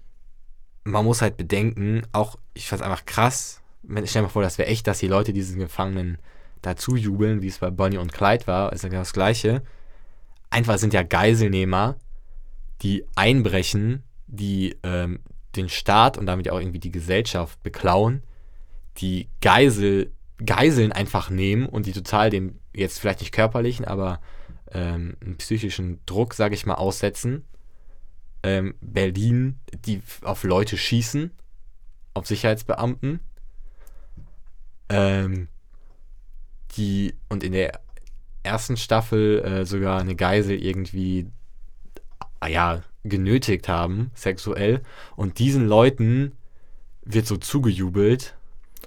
[SPEAKER 2] man muss halt bedenken, auch, ich fand es einfach krass, wenn, stell dir mal vor, das wäre echt, dass die Leute diesen Gefangenen dazu jubeln, wie es bei Bonnie und Clyde war, ist ja genau das Gleiche. Einfach sind ja Geiselnehmer, die einbrechen, die ähm, den Staat und damit auch irgendwie die Gesellschaft beklauen, die Geisel, Geiseln einfach nehmen und die total dem, jetzt vielleicht nicht körperlichen, aber ähm, psychischen Druck, sage ich mal, aussetzen. Ähm, Berlin, die auf Leute schießen, auf Sicherheitsbeamten. Ähm, die und in der ersten Staffel äh, sogar eine Geisel irgendwie ah ja, genötigt haben, sexuell. Und diesen Leuten wird so zugejubelt.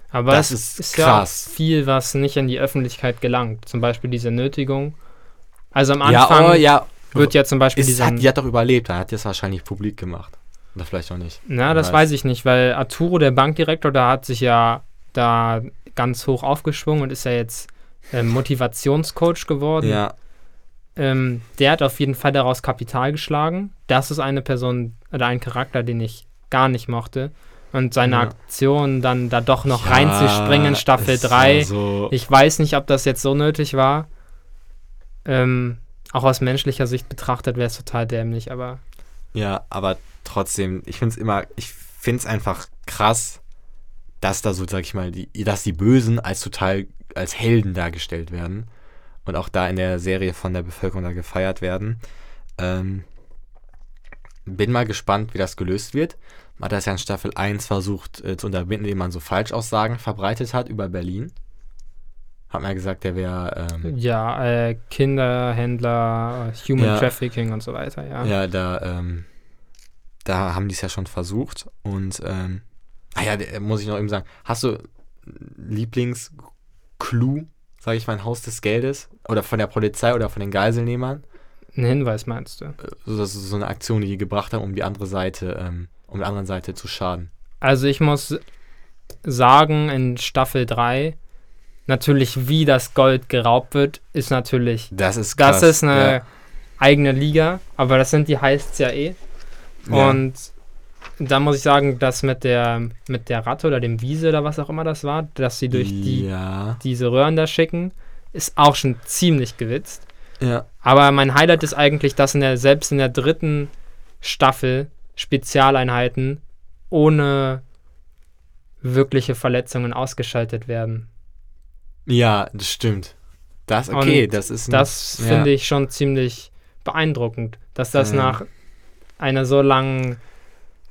[SPEAKER 3] Aber
[SPEAKER 2] Das
[SPEAKER 3] es
[SPEAKER 2] ist
[SPEAKER 3] ist, ja
[SPEAKER 2] krass.
[SPEAKER 3] auch viel, was nicht in die Öffentlichkeit gelangt. Zum Beispiel diese Nötigung. Also am
[SPEAKER 2] ja,
[SPEAKER 3] Anfang
[SPEAKER 2] oh, ja.
[SPEAKER 3] Wird ja zum Beispiel dieser.
[SPEAKER 2] hat, die hat doch überlebt, dann hat es wahrscheinlich publik gemacht. Oder vielleicht auch nicht.
[SPEAKER 3] Na, das
[SPEAKER 2] weiß.
[SPEAKER 3] weiß ich nicht, weil Arturo, der Bankdirektor, da hat sich ja da ganz hoch aufgeschwungen und ist ja jetzt ähm, Motivationscoach geworden.
[SPEAKER 2] Ja,
[SPEAKER 3] Ähm, der hat auf jeden Fall daraus Kapital geschlagen. Das ist eine Person oder ein Charakter, den ich gar nicht mochte. Und seine
[SPEAKER 2] Ja.
[SPEAKER 3] Aktion dann da doch noch
[SPEAKER 2] ja,
[SPEAKER 3] reinzuspringen in Staffel
[SPEAKER 2] es war
[SPEAKER 3] 3.
[SPEAKER 2] So,
[SPEAKER 3] Ich weiß nicht, ob das jetzt so nötig war. Ähm, auch aus menschlicher Sicht betrachtet wäre es total dämlich, aber
[SPEAKER 2] Ja, aber trotzdem, ich finde es immer, ich finde es einfach krass, dass da so, sag ich mal, die, dass die Bösen als total, als Helden dargestellt werden und auch da in der Serie von der Bevölkerung da gefeiert werden. Ähm, bin mal gespannt, wie das gelöst wird. Man hat das ja in Staffel 1 versucht äh, zu unterbinden, indem man so Falschaussagen verbreitet hat über Berlin. Hat man ja gesagt, der wäre ähm,
[SPEAKER 3] ja, äh, Kinderhändler, äh, Human
[SPEAKER 2] Ja.
[SPEAKER 3] Trafficking und so weiter, ja.
[SPEAKER 2] Ja, da, ähm, da haben die es ja schon versucht. Und, ähm, ah ja, muss ich noch eben sagen, hast du Lieblings-Clue, sage ich mal, ein Haus des Geldes? Oder von der Polizei oder von den Geiselnehmern?
[SPEAKER 3] Ein Hinweis meinst du?
[SPEAKER 2] Also das ist so eine Aktion, die die gebracht haben, um die andere Seite, ähm, um der anderen Seite zu schaden.
[SPEAKER 3] Also ich muss sagen, in Staffel 3, natürlich wie das Gold geraubt wird, ist natürlich,
[SPEAKER 2] Das ist krass.
[SPEAKER 3] das ist eine
[SPEAKER 2] Ja.
[SPEAKER 3] eigene Liga, aber das sind die heißt's ja eh.
[SPEAKER 2] Ja.
[SPEAKER 3] Und da muss ich sagen, dass mit der, mit der Ratte oder dem Wiese oder was auch immer das war, dass sie durch die,
[SPEAKER 2] Ja.
[SPEAKER 3] diese Röhren da schicken, ist auch schon ziemlich gewitzt.
[SPEAKER 2] Ja.
[SPEAKER 3] Aber mein Highlight ist eigentlich, dass in der, selbst in der dritten Staffel Spezialeinheiten ohne wirkliche Verletzungen ausgeschaltet werden.
[SPEAKER 2] Ja, das stimmt. Das, okay,
[SPEAKER 3] Und
[SPEAKER 2] das ist ein,
[SPEAKER 3] Das
[SPEAKER 2] ja.
[SPEAKER 3] finde ich schon ziemlich beeindruckend, dass das
[SPEAKER 2] Ähm.
[SPEAKER 3] nach einer so langen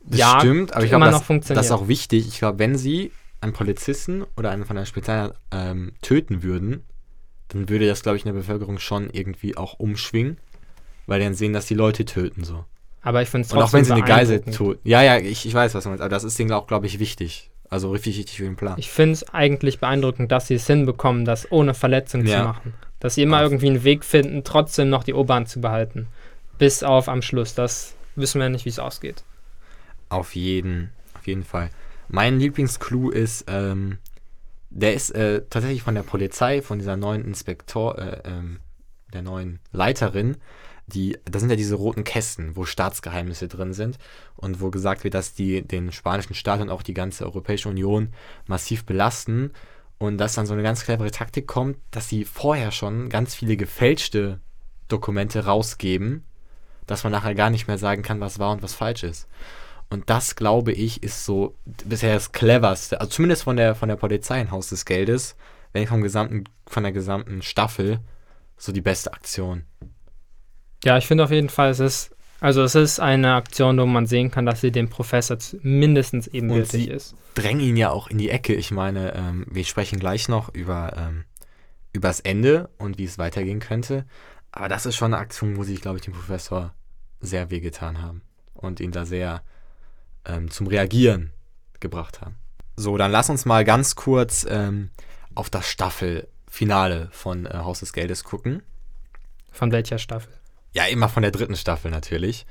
[SPEAKER 2] Das
[SPEAKER 3] ja,
[SPEAKER 2] stimmt, aber ich
[SPEAKER 3] immer
[SPEAKER 2] glaube,
[SPEAKER 3] noch
[SPEAKER 2] das,
[SPEAKER 3] funktioniert.
[SPEAKER 2] das ist auch wichtig. Ich glaube, wenn sie einen Polizisten oder einen von der Spezialeinheit ähm, töten würden, dann würde das, glaube ich, in der Bevölkerung schon irgendwie auch umschwingen, weil die dann sehen, dass die Leute töten so.
[SPEAKER 3] Aber ich finde es
[SPEAKER 2] Und
[SPEAKER 3] trotzdem
[SPEAKER 2] auch wenn sie eine Geisel töten. Ja, ja, ich, ich weiß, was du meinst, aber das ist denen auch, glaube ich, wichtig. Also richtig wichtig für den Plan.
[SPEAKER 3] Ich finde es eigentlich beeindruckend, dass sie es hinbekommen, das ohne Verletzung
[SPEAKER 2] Ja.
[SPEAKER 3] zu machen. Dass sie immer
[SPEAKER 2] Auf-
[SPEAKER 3] irgendwie einen Weg finden, trotzdem noch die Oberhand zu behalten. Bis auf am Schluss. Das wissen wir nicht, wie es ausgeht.
[SPEAKER 2] Auf jeden, auf jeden Fall. Mein Lieblingsclou ist, ähm, der ist äh, tatsächlich von der Polizei, von dieser neuen Inspektor, äh, ähm, der neuen Leiterin. Die, da sind ja diese roten Kästen, wo Staatsgeheimnisse drin sind und wo gesagt wird, dass die den spanischen Staat und auch die ganze Europäische Union massiv belasten und dass dann so eine ganz clevere Taktik kommt, dass sie vorher schon ganz viele gefälschte Dokumente rausgeben, dass man nachher gar nicht mehr sagen kann, was wahr und was falsch ist. Und das, glaube ich, ist so bisher das cleverste, also zumindest von der, von der Polizei in Haus des Geldes, wenn vom gesamten, von der gesamten Staffel, so die beste Aktion.
[SPEAKER 3] Ja, ich finde auf jeden Fall, es ist, also es ist eine Aktion, wo man sehen kann, dass sie dem Professor mindestens ebenbürtig
[SPEAKER 2] sie-
[SPEAKER 3] ist.
[SPEAKER 2] Drängen ihn ja auch in die Ecke. Ich meine, ähm, wir sprechen gleich noch über, ähm, über das Ende und wie es weitergehen könnte. Aber das ist schon eine Aktion, wo sich, glaube ich, dem Professor sehr wehgetan haben und ihn da sehr ähm, zum Reagieren gebracht haben. So, dann lass uns mal ganz kurz ähm, auf das Staffelfinale von äh, Haus des Geldes gucken.
[SPEAKER 3] Von welcher Staffel?
[SPEAKER 2] Ja, immer von der dritten Staffel natürlich.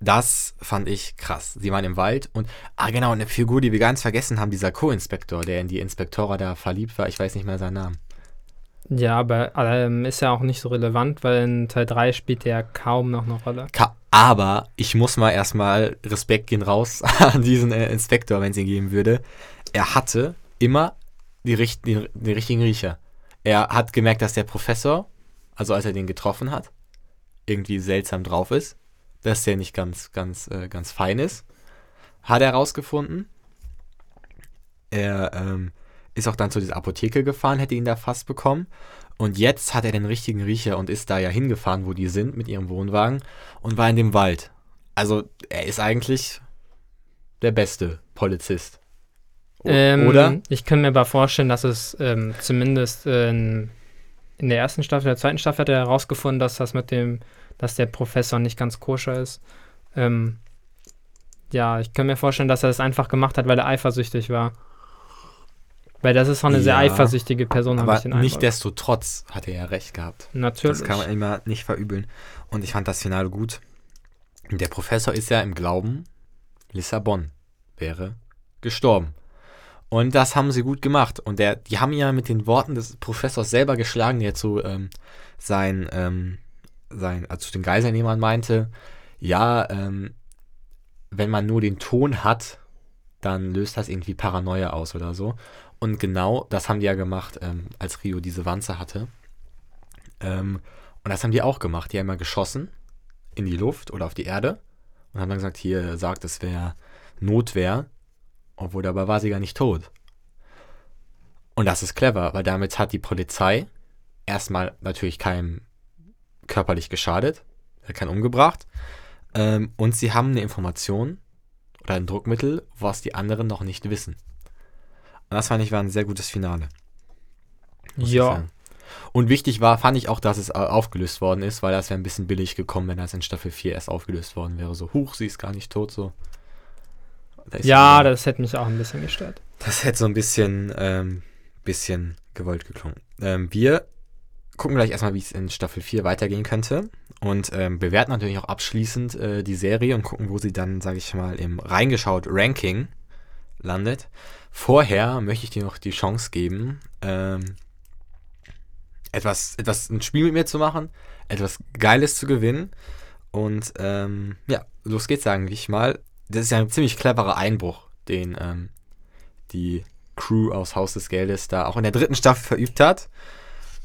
[SPEAKER 2] Das fand ich krass. Sie waren im Wald und, ah genau, eine Figur, die wir ganz vergessen haben, dieser Co-Inspektor, der in die Inspektora da verliebt war. Ich weiß nicht mehr seinen Namen.
[SPEAKER 3] Ja, aber ähm, ist ja auch nicht so relevant, weil in Teil 3 spielt er kaum noch eine Rolle.
[SPEAKER 2] Ka aber ich muss mal erstmal Respekt gehen raus an diesen äh, Inspektor, wenn es ihn geben würde. Er hatte immer die, richt die, die richtigen Riecher. Er hat gemerkt, dass der Professor, also als er den getroffen hat, irgendwie seltsam drauf ist, dass der nicht ganz, ganz, äh, ganz fein ist. Hat er herausgefunden. Er ähm, ist auch dann zu dieser Apotheke gefahren, hätte ihn da fast bekommen. Und jetzt hat er den richtigen Riecher und ist da ja hingefahren, wo die sind, mit ihrem Wohnwagen und war in dem Wald. Also er ist eigentlich der beste Polizist. O
[SPEAKER 3] Ähm,
[SPEAKER 2] Oder?
[SPEAKER 3] Ich kann mir aber vorstellen, dass es ähm, zumindest in, in der ersten Staffel, der zweiten Staffel hat er herausgefunden, dass das mit dem, dass der Professor nicht ganz koscher ist. Ähm, ja, ich kann mir vorstellen, dass er das einfach gemacht hat, weil er eifersüchtig war. Weil das ist schon eine sehr
[SPEAKER 2] Ja,
[SPEAKER 3] eifersüchtige Person, habe ich
[SPEAKER 2] Aber
[SPEAKER 3] den Eindruck.
[SPEAKER 2] nichtdestotrotz hat er ja recht gehabt.
[SPEAKER 3] Natürlich.
[SPEAKER 2] Das kann man immer nicht verübeln. Und ich fand das Finale gut. Der Professor ist ja im Glauben, Lissabon wäre gestorben. Und das haben sie gut gemacht. Und der, die haben ja mit den Worten des Professors selber geschlagen, der zu ähm, sein, ähm, sein, also zu den Geiselnehmern meinte, ja, ähm, wenn man nur den Ton hat, dann löst das irgendwie Paranoia aus oder so. Und genau das haben die ja gemacht, ähm, als Rio diese Wanze hatte. Ähm, und das haben die auch gemacht. Die haben mal geschossen in die Luft oder auf die Erde und haben dann gesagt, hier sagt, es wäre Notwehr, obwohl dabei war sie gar nicht tot. Und das ist clever, weil damit hat die Polizei erstmal natürlich keinem körperlich geschadet, keinen umgebracht. Ähm, und sie haben eine Information oder ein Druckmittel, was die anderen noch nicht wissen. Und das fand ich war ein sehr gutes Finale.
[SPEAKER 3] Ja.
[SPEAKER 2] Und wichtig war, fand ich auch, dass es äh, aufgelöst worden ist, weil das wäre ein bisschen billig gekommen, wenn das in Staffel 4 erst aufgelöst worden wäre. So, huch, sie ist gar nicht tot, so. Da ist
[SPEAKER 3] Ja,
[SPEAKER 2] wieder-
[SPEAKER 3] das hätte mich auch ein bisschen gestört.
[SPEAKER 2] das hätte so ein bisschen, ähm, bisschen gewollt geklungen. Ähm, wir gucken gleich erstmal, wie es in Staffel 4 weitergehen könnte. Und ähm, bewerten natürlich auch abschließend äh, die Serie und gucken, wo sie dann, sage ich mal, im reingeschaut Ranking landet. Vorher möchte ich dir noch die Chance geben, ähm, etwas, etwas, ein Spiel mit mir zu machen, etwas Geiles zu gewinnen. Und ähm, ja, los geht's, sagen ich mal. Das ist ja ein ziemlich cleverer Einbruch, den ähm, die Crew aus Haus des Geldes da auch in der dritten Staffel verübt hat.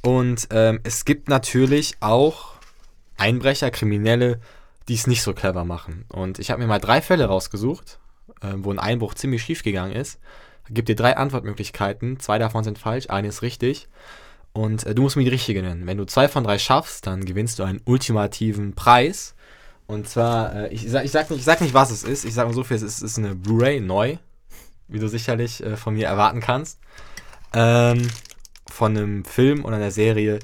[SPEAKER 2] Und ähm, es gibt natürlich auch Einbrecher, Kriminelle, die es nicht so clever machen. Und ich habe mir mal drei Fälle rausgesucht, äh, wo ein Einbruch ziemlich schief gegangen ist. Gibt dir drei Antwortmöglichkeiten. Zwei davon sind falsch, eine ist richtig. Und äh, du musst mir die richtige nennen. Wenn du zwei von drei schaffst, dann gewinnst du einen ultimativen Preis. Und zwar, äh, ich, sag, ich, sag nicht, ich sag nicht, was es ist. Ich sag nur so viel, es ist, es ist eine Blu-ray neu, wie du sicherlich äh, von mir erwarten kannst. Ähm, von einem Film oder einer Serie,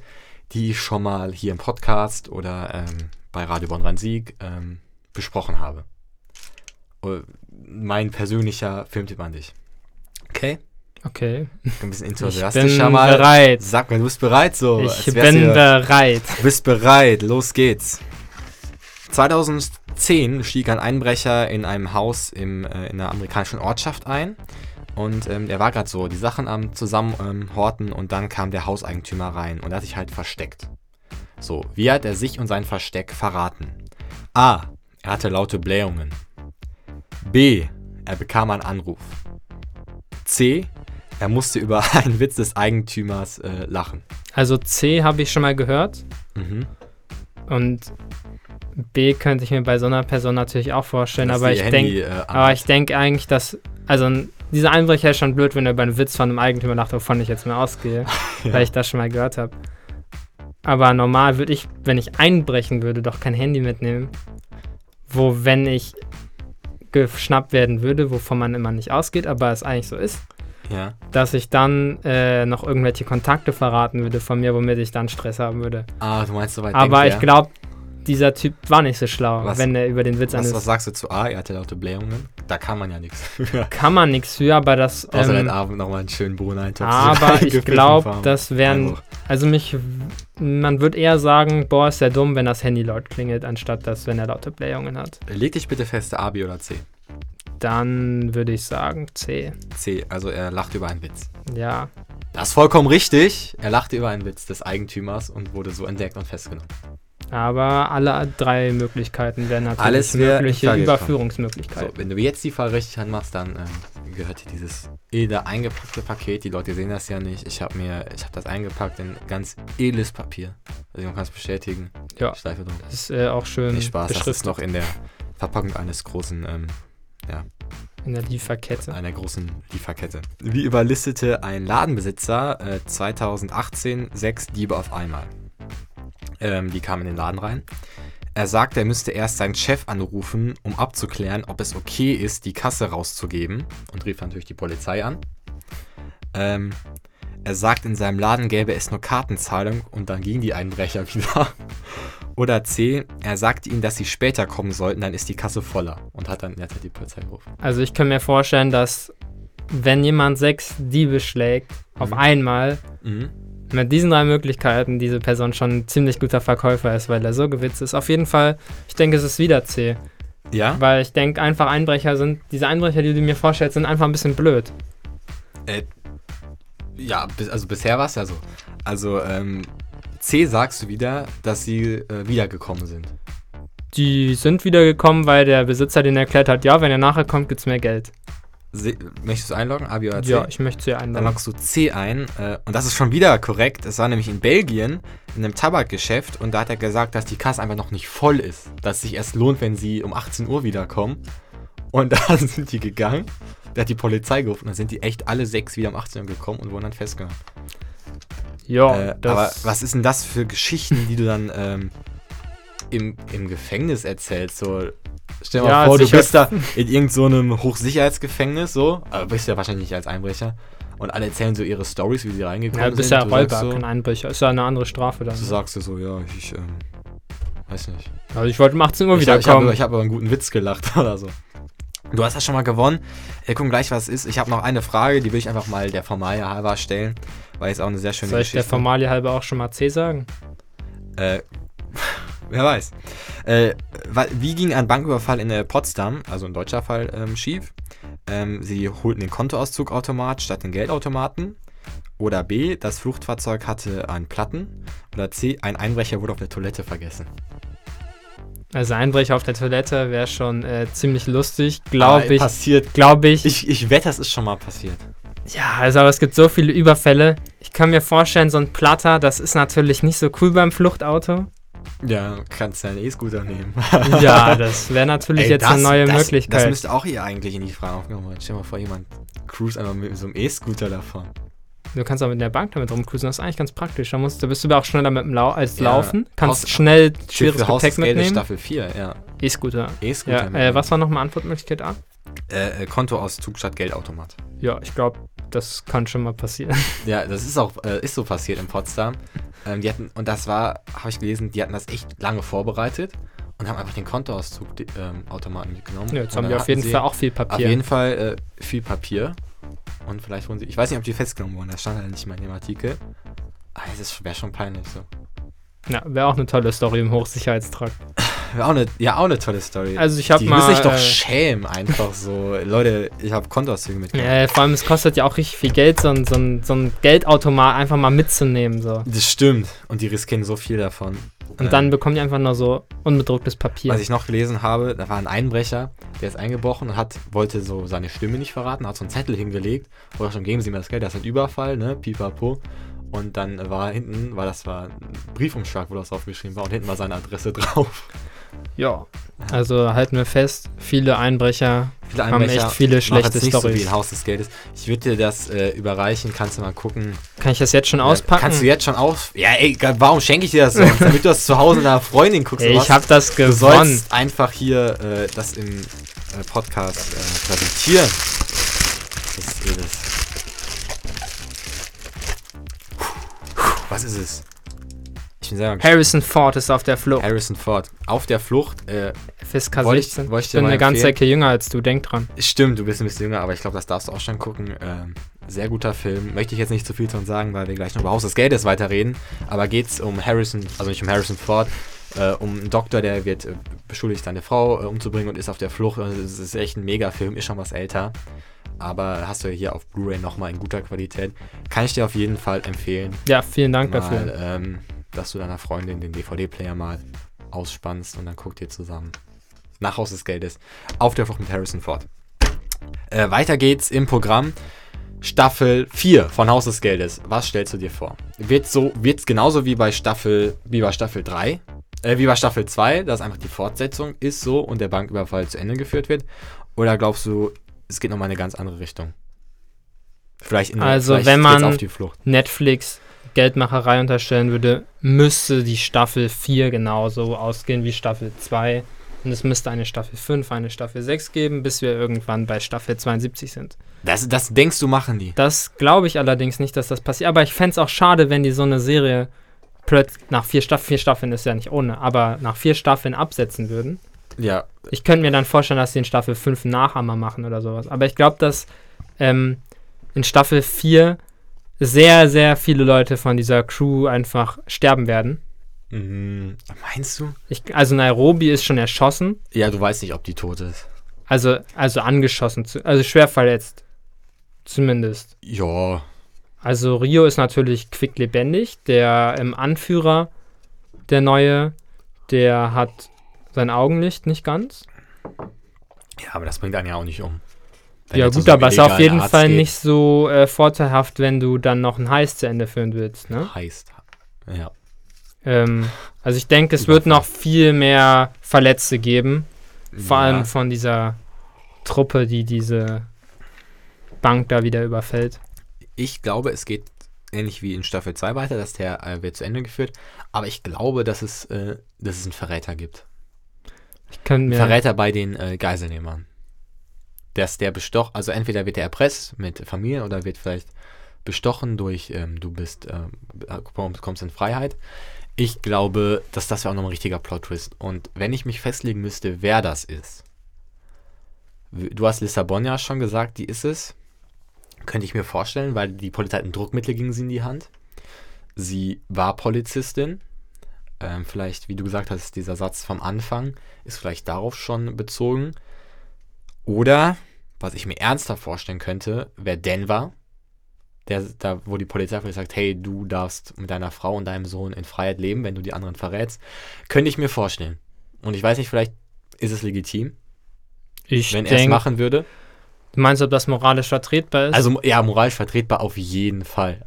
[SPEAKER 2] die ich schon mal hier im Podcast oder ähm, bei Radio Bonn-Rhein-Sieg ähm, besprochen habe. Uh, mein persönlicher Filmtipp an dich. Okay?
[SPEAKER 3] Okay.
[SPEAKER 2] Ein bisschen
[SPEAKER 3] Ich
[SPEAKER 2] enthusiastischer
[SPEAKER 3] bin
[SPEAKER 2] mal.
[SPEAKER 3] bereit.
[SPEAKER 2] Sag mal, du bist bereit so.
[SPEAKER 3] Ich bin bereit.
[SPEAKER 2] Du bist bereit, los geht's. 2010 stieg ein Einbrecher in einem Haus im, äh, in einer amerikanischen Ortschaft ein. Und ähm, er war gerade so die Sachen am Zusammenhorten und dann kam der Hauseigentümer rein und er hat sich halt versteckt. So, wie hat er sich und sein Versteck verraten? A. Er hatte laute Blähungen. B. Er bekam einen Anruf. C. Er musste über einen Witz des Eigentümers äh, lachen.
[SPEAKER 3] Also C habe ich schon mal gehört.
[SPEAKER 2] Mhm.
[SPEAKER 3] Und B könnte ich mir bei so einer Person natürlich auch vorstellen.
[SPEAKER 2] Dass
[SPEAKER 3] aber ich denke,
[SPEAKER 2] äh,
[SPEAKER 3] aber ich denke eigentlich, dass. Also dieser Einbrecher ist schon blöd, wenn er über einen Witz von einem Eigentümer lacht, wovon ich jetzt mal ausgehe,
[SPEAKER 2] Ja.
[SPEAKER 3] weil ich das schon mal gehört habe. Aber normal würde ich, wenn ich einbrechen würde, doch kein Handy mitnehmen. Wo, wenn ich geschnappt werden würde, wovon man immer nicht ausgeht, aber es eigentlich so ist,
[SPEAKER 2] Ja.
[SPEAKER 3] dass ich dann äh, noch irgendwelche Kontakte verraten würde von mir, womit ich dann Stress haben würde.
[SPEAKER 2] Ah, du meinst soweit.
[SPEAKER 3] Aber
[SPEAKER 2] denkt
[SPEAKER 3] ich glaube, dieser Typ war nicht so schlau,
[SPEAKER 2] Was-
[SPEAKER 3] wenn er über den Witz eines.
[SPEAKER 2] was sagst du zu A? Er hatte laute Blähungen. Da kann man ja nichts. für.
[SPEAKER 3] Kann man nichts für, aber das.
[SPEAKER 2] Außer
[SPEAKER 3] ähm,
[SPEAKER 2] den Abend nochmal einen schönen Bohneneintopf.
[SPEAKER 3] aber ich glaube, das wären.
[SPEAKER 2] Also,
[SPEAKER 3] Also mich. Man würde eher sagen, boah, ist der dumm, wenn das Handy laut klingelt, anstatt dass, wenn er laute Blähungen hat.
[SPEAKER 2] leg dich bitte fest, A, B oder C.
[SPEAKER 3] Dann würde ich sagen C.
[SPEAKER 2] C, also er lachte über einen Witz.
[SPEAKER 3] Ja.
[SPEAKER 2] Das ist vollkommen richtig. Er lachte über einen Witz des Eigentümers und wurde so entdeckt und festgenommen.
[SPEAKER 3] Aber alle drei Möglichkeiten wären natürlich
[SPEAKER 2] Alles wär
[SPEAKER 3] mögliche
[SPEAKER 2] Frage.
[SPEAKER 3] Überführungsmöglichkeiten.
[SPEAKER 2] So, wenn du jetzt die Fall richtig anmachst, dann ähm, gehört dir dieses edle eingepackte Paket. Die Leute sehen das ja nicht. Ich habe mir, ich habe das eingepackt in ganz edles Papier. Also man kann es bestätigen.
[SPEAKER 3] Ja.
[SPEAKER 2] Schleife drum.
[SPEAKER 3] Das ist äh, auch schön
[SPEAKER 2] Nicht Spaß, das ist
[SPEAKER 3] beschriftet
[SPEAKER 2] noch in der Verpackung eines großen, ähm,
[SPEAKER 3] in der Lieferkette.
[SPEAKER 2] einer großen Lieferkette. Wie überlistete ein Ladenbesitzer äh, 2018 sechs Diebe auf einmal? Ähm, die kamen in den Laden rein. Er sagte, er müsste erst seinen Chef anrufen, um abzuklären, ob es okay ist, die Kasse rauszugeben und rief natürlich die Polizei an. Ähm, er sagt, in seinem Laden gäbe es nur Kartenzahlung und dann gingen die Einbrecher wieder. Oder C, er sagte ihnen, dass sie später kommen sollten, dann ist die Kasse voller und hat dann die Polizei gerufen.
[SPEAKER 3] Also ich kann mir vorstellen, dass wenn jemand sechs Diebe schlägt auf
[SPEAKER 2] Mhm.
[SPEAKER 3] einmal,
[SPEAKER 2] Mhm.
[SPEAKER 3] mit diesen drei Möglichkeiten diese Person schon ein ziemlich guter Verkäufer ist, weil er so gewitzt ist. Auf jeden Fall, ich denke, es ist wieder C.
[SPEAKER 2] Ja?
[SPEAKER 3] Weil ich denke, einfach Einbrecher sind, diese Einbrecher, die du mir vorstellst, sind einfach ein bisschen blöd.
[SPEAKER 2] Äh, ja, also bisher war es ja so. Also, ähm, C sagst du wieder, dass sie äh, wiedergekommen sind.
[SPEAKER 3] Die sind wiedergekommen, weil der Besitzer denen erklärt hat, ja, wenn ihr nachher kommt, gibt's mehr Geld.
[SPEAKER 2] Se möchtest du einloggen, A, B oder C?
[SPEAKER 3] Ja, ich möchte sie
[SPEAKER 2] Dann
[SPEAKER 3] einladen.
[SPEAKER 2] loggst du C ein äh, und das ist schon wieder korrekt. Es war nämlich in Belgien in einem Tabakgeschäft und da hat er gesagt, dass die Kasse einfach noch nicht voll ist. Dass es sich erst lohnt, wenn sie um 18 Uhr wiederkommen. Und dann sind die gegangen. Der hat die Polizei gerufen. Dann sind die echt alle sechs wieder um 18 Uhr gekommen und wurden dann festgenommen.
[SPEAKER 3] Ja,
[SPEAKER 2] Äh,
[SPEAKER 3] das,
[SPEAKER 2] aber was ist denn das für Geschichten, die du dann ähm, im, im Gefängnis erzählst? So, stell dir mal
[SPEAKER 3] Ja,
[SPEAKER 2] vor, du bist da in irgendeinem so einem Hochsicherheitsgefängnis, so, aber bist ja wahrscheinlich nicht als Einbrecher. Und alle erzählen so ihre Stories, wie sie reingekommen
[SPEAKER 3] ja, du bist
[SPEAKER 2] sind.
[SPEAKER 3] ja Räuber,
[SPEAKER 2] so,
[SPEAKER 3] kein Einbrecher. Ist ja eine andere Strafe dann.
[SPEAKER 2] Du sagst dir so, ja, ich, ähm, weiß nicht.
[SPEAKER 3] Also ich wollte um 18 Uhr
[SPEAKER 2] Ich habe
[SPEAKER 3] wiederkommen.
[SPEAKER 2] hab, ich hab aber einen guten Witz gelacht oder so. Du hast das schon mal gewonnen. Wir gucken gleich, was es ist. Ich habe noch eine Frage, die will ich einfach mal der Formalie halber stellen, weil es auch eine sehr schöne
[SPEAKER 3] Soll ich
[SPEAKER 2] Geschichte
[SPEAKER 3] der Formalie halber auch schon mal C sagen?
[SPEAKER 2] Äh, wer weiß. Äh, wie ging ein Banküberfall in äh, Potsdam, also ein deutscher Fall, ähm, schief? Ähm, sie holten den Kontoauszugautomat statt den Geldautomaten. Oder B, das Fluchtfahrzeug hatte einen Platten. Oder C, ein Einbrecher wurde auf der Toilette vergessen.
[SPEAKER 3] Also Einbrecher auf der Toilette wäre schon äh, ziemlich lustig, glaube ich.
[SPEAKER 2] Passiert.
[SPEAKER 3] Glaube ich.
[SPEAKER 2] Ich, ich wette, das ist schon mal passiert.
[SPEAKER 3] Ja, also aber es gibt so viele Überfälle. Ich kann mir vorstellen, so ein Platter, das ist natürlich nicht so cool beim Fluchtauto.
[SPEAKER 2] Ja, kannst ja einen E-Scooter nehmen.
[SPEAKER 3] Ja, das wäre natürlich
[SPEAKER 2] Ey,
[SPEAKER 3] jetzt
[SPEAKER 2] das-
[SPEAKER 3] eine neue
[SPEAKER 2] das, Das
[SPEAKER 3] Möglichkeit.
[SPEAKER 2] müsste auch hier eigentlich in die Frage aufgenommen werden. Stell dir mal vor, jemand cruise einfach mit so einem E-Scooter davon.
[SPEAKER 3] Du kannst auch mit der Bank damit rumcruisen. Das ist eigentlich ganz praktisch. Da, musst, da bist du aber auch schneller mit dem Lau als
[SPEAKER 2] Ja,
[SPEAKER 3] Laufen. Kannst
[SPEAKER 2] Haus-
[SPEAKER 3] schnell schweres
[SPEAKER 2] für
[SPEAKER 3] Gepäck mitnehmen.
[SPEAKER 2] Staffel 4, ja.
[SPEAKER 3] E-Scooter.
[SPEAKER 2] E-Scooter.
[SPEAKER 3] Ja, äh, was war nochmal Antwortmöglichkeit A?
[SPEAKER 2] Äh, äh, Kontoauszug statt Geldautomat.
[SPEAKER 3] Ja, ich glaube, das kann schon mal passieren.
[SPEAKER 2] Ja, das ist auch äh, ist so passiert in Potsdam. Ähm, die hatten, und das war, habe ich gelesen, die hatten das echt lange vorbereitet und haben einfach den Kontoauszug die, ähm, Automaten mitgenommen.
[SPEAKER 3] Ja, jetzt
[SPEAKER 2] Und
[SPEAKER 3] haben wir auf jeden Fall auch viel
[SPEAKER 2] Auf
[SPEAKER 3] Papier.
[SPEAKER 2] jeden Fall äh, viel Papier. Und vielleicht wurden sie. Ich weiß nicht, ob die festgenommen wurden, das stand halt nicht mal in dem Artikel. Aber das wäre schon peinlich so.
[SPEAKER 3] Ja, wäre auch eine tolle Story im Hochsicherheitstrakt.
[SPEAKER 2] Wär auch eine, ja, auch eine tolle Story.
[SPEAKER 3] Also ich habe
[SPEAKER 2] die
[SPEAKER 3] mal.
[SPEAKER 2] müssen sich doch
[SPEAKER 3] äh,
[SPEAKER 2] schämen, einfach so. Leute, ich habe Kontoauszüge mitgenommen.
[SPEAKER 3] Ja, vor allem, es kostet ja auch richtig viel Geld, so ein, so ein, so ein Geldautomat einfach mal mitzunehmen. So.
[SPEAKER 2] Das stimmt. Und die riskieren so viel davon.
[SPEAKER 3] Und dann bekommen die einfach nur so unbedrucktes Papier.
[SPEAKER 2] Was ich noch gelesen habe, da war ein Einbrecher, der ist eingebrochen und hat, wollte so seine Stimme nicht verraten, hat so einen Zettel hingelegt, wo er schon geben Sie mir das Geld, das ist ein Überfall, ne, pipapo. Und dann war hinten, weil das war ein Briefumschlag, wo das draufgeschrieben war, und hinten war seine Adresse drauf.
[SPEAKER 3] Ja. Also halten wir fest, viele Einbrecher
[SPEAKER 2] Viele
[SPEAKER 3] haben echt viele schlechte
[SPEAKER 2] nicht so wie Haus des Geldes. Ich würde dir das äh, überreichen, kannst du mal gucken.
[SPEAKER 3] Kann ich das jetzt schon auspacken?
[SPEAKER 2] Kannst du jetzt schon aus... Ja, ey, warum schenke ich dir das sonst? Damit du das zu Hause deiner Freundin guckst.
[SPEAKER 3] Ey, ich habe das
[SPEAKER 2] Du
[SPEAKER 3] gewonnen.
[SPEAKER 2] sollst einfach hier äh, das im äh, Podcast äh, präsentieren. Das ist eh das. Was ist es? Ich bin selber.
[SPEAKER 3] Harrison Ford ist auf der Flucht.
[SPEAKER 2] Harrison Ford. Auf der Flucht. Äh,
[SPEAKER 3] FSK
[SPEAKER 2] Wollte ich-
[SPEAKER 3] 16.
[SPEAKER 2] wollte ich
[SPEAKER 3] Ich bin eine ganze. Ecke jünger als du, denk dran.
[SPEAKER 2] stimmt, du bist ein bisschen jünger, aber ich glaube, das darfst du auch schon gucken. Ähm, sehr guter Film. Möchte ich jetzt nicht zu viel zu sagen, weil wir gleich noch über Haus des Geldes weiterreden. Aber geht's um Harrison, also nicht um Harrison Ford, äh, um einen Doktor, der wird äh, beschuldigt, seine Frau äh, umzubringen und ist auf der Flucht. Also, Es ist echt ein Mega-Film, ist schon was älter. Aber hast du ja hier auf Blu-ray nochmal in guter Qualität. Kann ich dir auf jeden Fall empfehlen,
[SPEAKER 3] Ja, vielen Dank
[SPEAKER 2] mal,
[SPEAKER 3] dafür.
[SPEAKER 2] ähm, dass du deiner Freundin den DVD-Player mal ausspannst und dann guckt ihr zusammen. Nach Haus des Geldes. Auf der Flucht mit Harrison Ford. Äh, weiter geht's im Programm. Staffel 4 von Haus des Geldes. Was stellst du dir vor? Wird so, wird's genauso wie bei Staffel, wie bei Staffel 3? Äh, wie bei Staffel 2, dass einfach die Fortsetzung ist so und der Banküberfall zu Ende geführt wird? Oder glaubst du, es geht nochmal in eine ganz andere Richtung? Vielleicht in
[SPEAKER 3] Also,
[SPEAKER 2] vielleicht
[SPEAKER 3] wenn man-
[SPEAKER 2] auf die Flucht.
[SPEAKER 3] Netflix Geldmacherei unterstellen würde, müsste die Staffel 4 genauso ausgehen wie Staffel 2. Und es müsste eine Staffel 5, eine Staffel 6 geben, bis wir irgendwann bei Staffel 72 sind.
[SPEAKER 2] Das, das denkst du, machen die.
[SPEAKER 3] Das glaube ich allerdings nicht, dass das passiert. Aber ich fände es auch schade, wenn die so eine Serie plötzlich nach vier Staffeln, vier Staffeln ist ja nicht ohne, aber nach vier Staffeln absetzen würden.
[SPEAKER 2] Ja,
[SPEAKER 3] Ich könnte mir dann vorstellen, dass sie in Staffel 5 einen Nachhammer machen oder sowas. Aber ich glaube, dass ähm, in Staffel 4 sehr, sehr viele Leute von dieser Crew einfach sterben werden.
[SPEAKER 2] Mhm. Meinst du?
[SPEAKER 3] Ich, also Nairobi ist schon erschossen,
[SPEAKER 2] Ja, du weißt nicht, ob die tot ist.
[SPEAKER 3] also, also angeschossen, zu, also schwer verletzt. Zumindest.
[SPEAKER 2] Ja.
[SPEAKER 3] Also Rio ist natürlich quicklebendig. Der ähm, Anführer, der neue, der hat sein Augenlicht nicht ganz.
[SPEAKER 2] Ja, aber das bringt einen ja auch nicht um.
[SPEAKER 3] Ja gut,
[SPEAKER 2] so einem
[SPEAKER 3] aber es ist auf jeden
[SPEAKER 2] Arzt
[SPEAKER 3] Fall
[SPEAKER 2] geht,
[SPEAKER 3] nicht so äh, vorteilhaft, wenn du dann noch ein Heiß zu Ende führen willst. Ne?
[SPEAKER 2] Heißt. Ja.
[SPEAKER 3] Ähm, also ich denke, es wird noch viel mehr Verletzte geben. Vor
[SPEAKER 2] ja.
[SPEAKER 3] allem von dieser Truppe, die diese Bank da wieder überfällt.
[SPEAKER 2] Ich glaube, es geht ähnlich wie in Staffel 2 weiter, dass der äh, wird zu Ende geführt. Aber ich glaube, dass es, äh, dass es einen Verräter gibt.
[SPEAKER 3] Ich könnte mir
[SPEAKER 2] Verräter bei den äh, Geiselnehmern. Dass der bestoch, also entweder wird er erpresst mit Familie oder wird vielleicht bestochen durch, ähm, du bist, ähm, kommst kommst in Freiheit. Ich glaube, dass das ja auch noch ein richtiger Plot-Twist. Und wenn ich mich festlegen müsste, wer das ist, du hast Lissabon ja schon gesagt, die ist es. Könnte ich mir vorstellen, weil die Polizei hat ein Druckmittel gegen sie in die Hand. Sie war Polizistin. Ähm, vielleicht, wie du gesagt hast, dieser Satz vom Anfang ist vielleicht darauf schon bezogen. Oder, was ich mir ernsthaft vorstellen könnte, wäre Denver. Der, da, wo die Polizei vielleicht sagt, hey, du darfst mit deiner Frau und deinem Sohn in Freiheit leben, wenn du die anderen verrätst. Könnte ich mir vorstellen. Und ich weiß nicht, vielleicht ist es legitim,
[SPEAKER 3] ich
[SPEAKER 2] wenn er es machen würde.
[SPEAKER 3] du meinst, ob das moralisch vertretbar ist?
[SPEAKER 2] Also ja, moralisch vertretbar auf jeden Fall.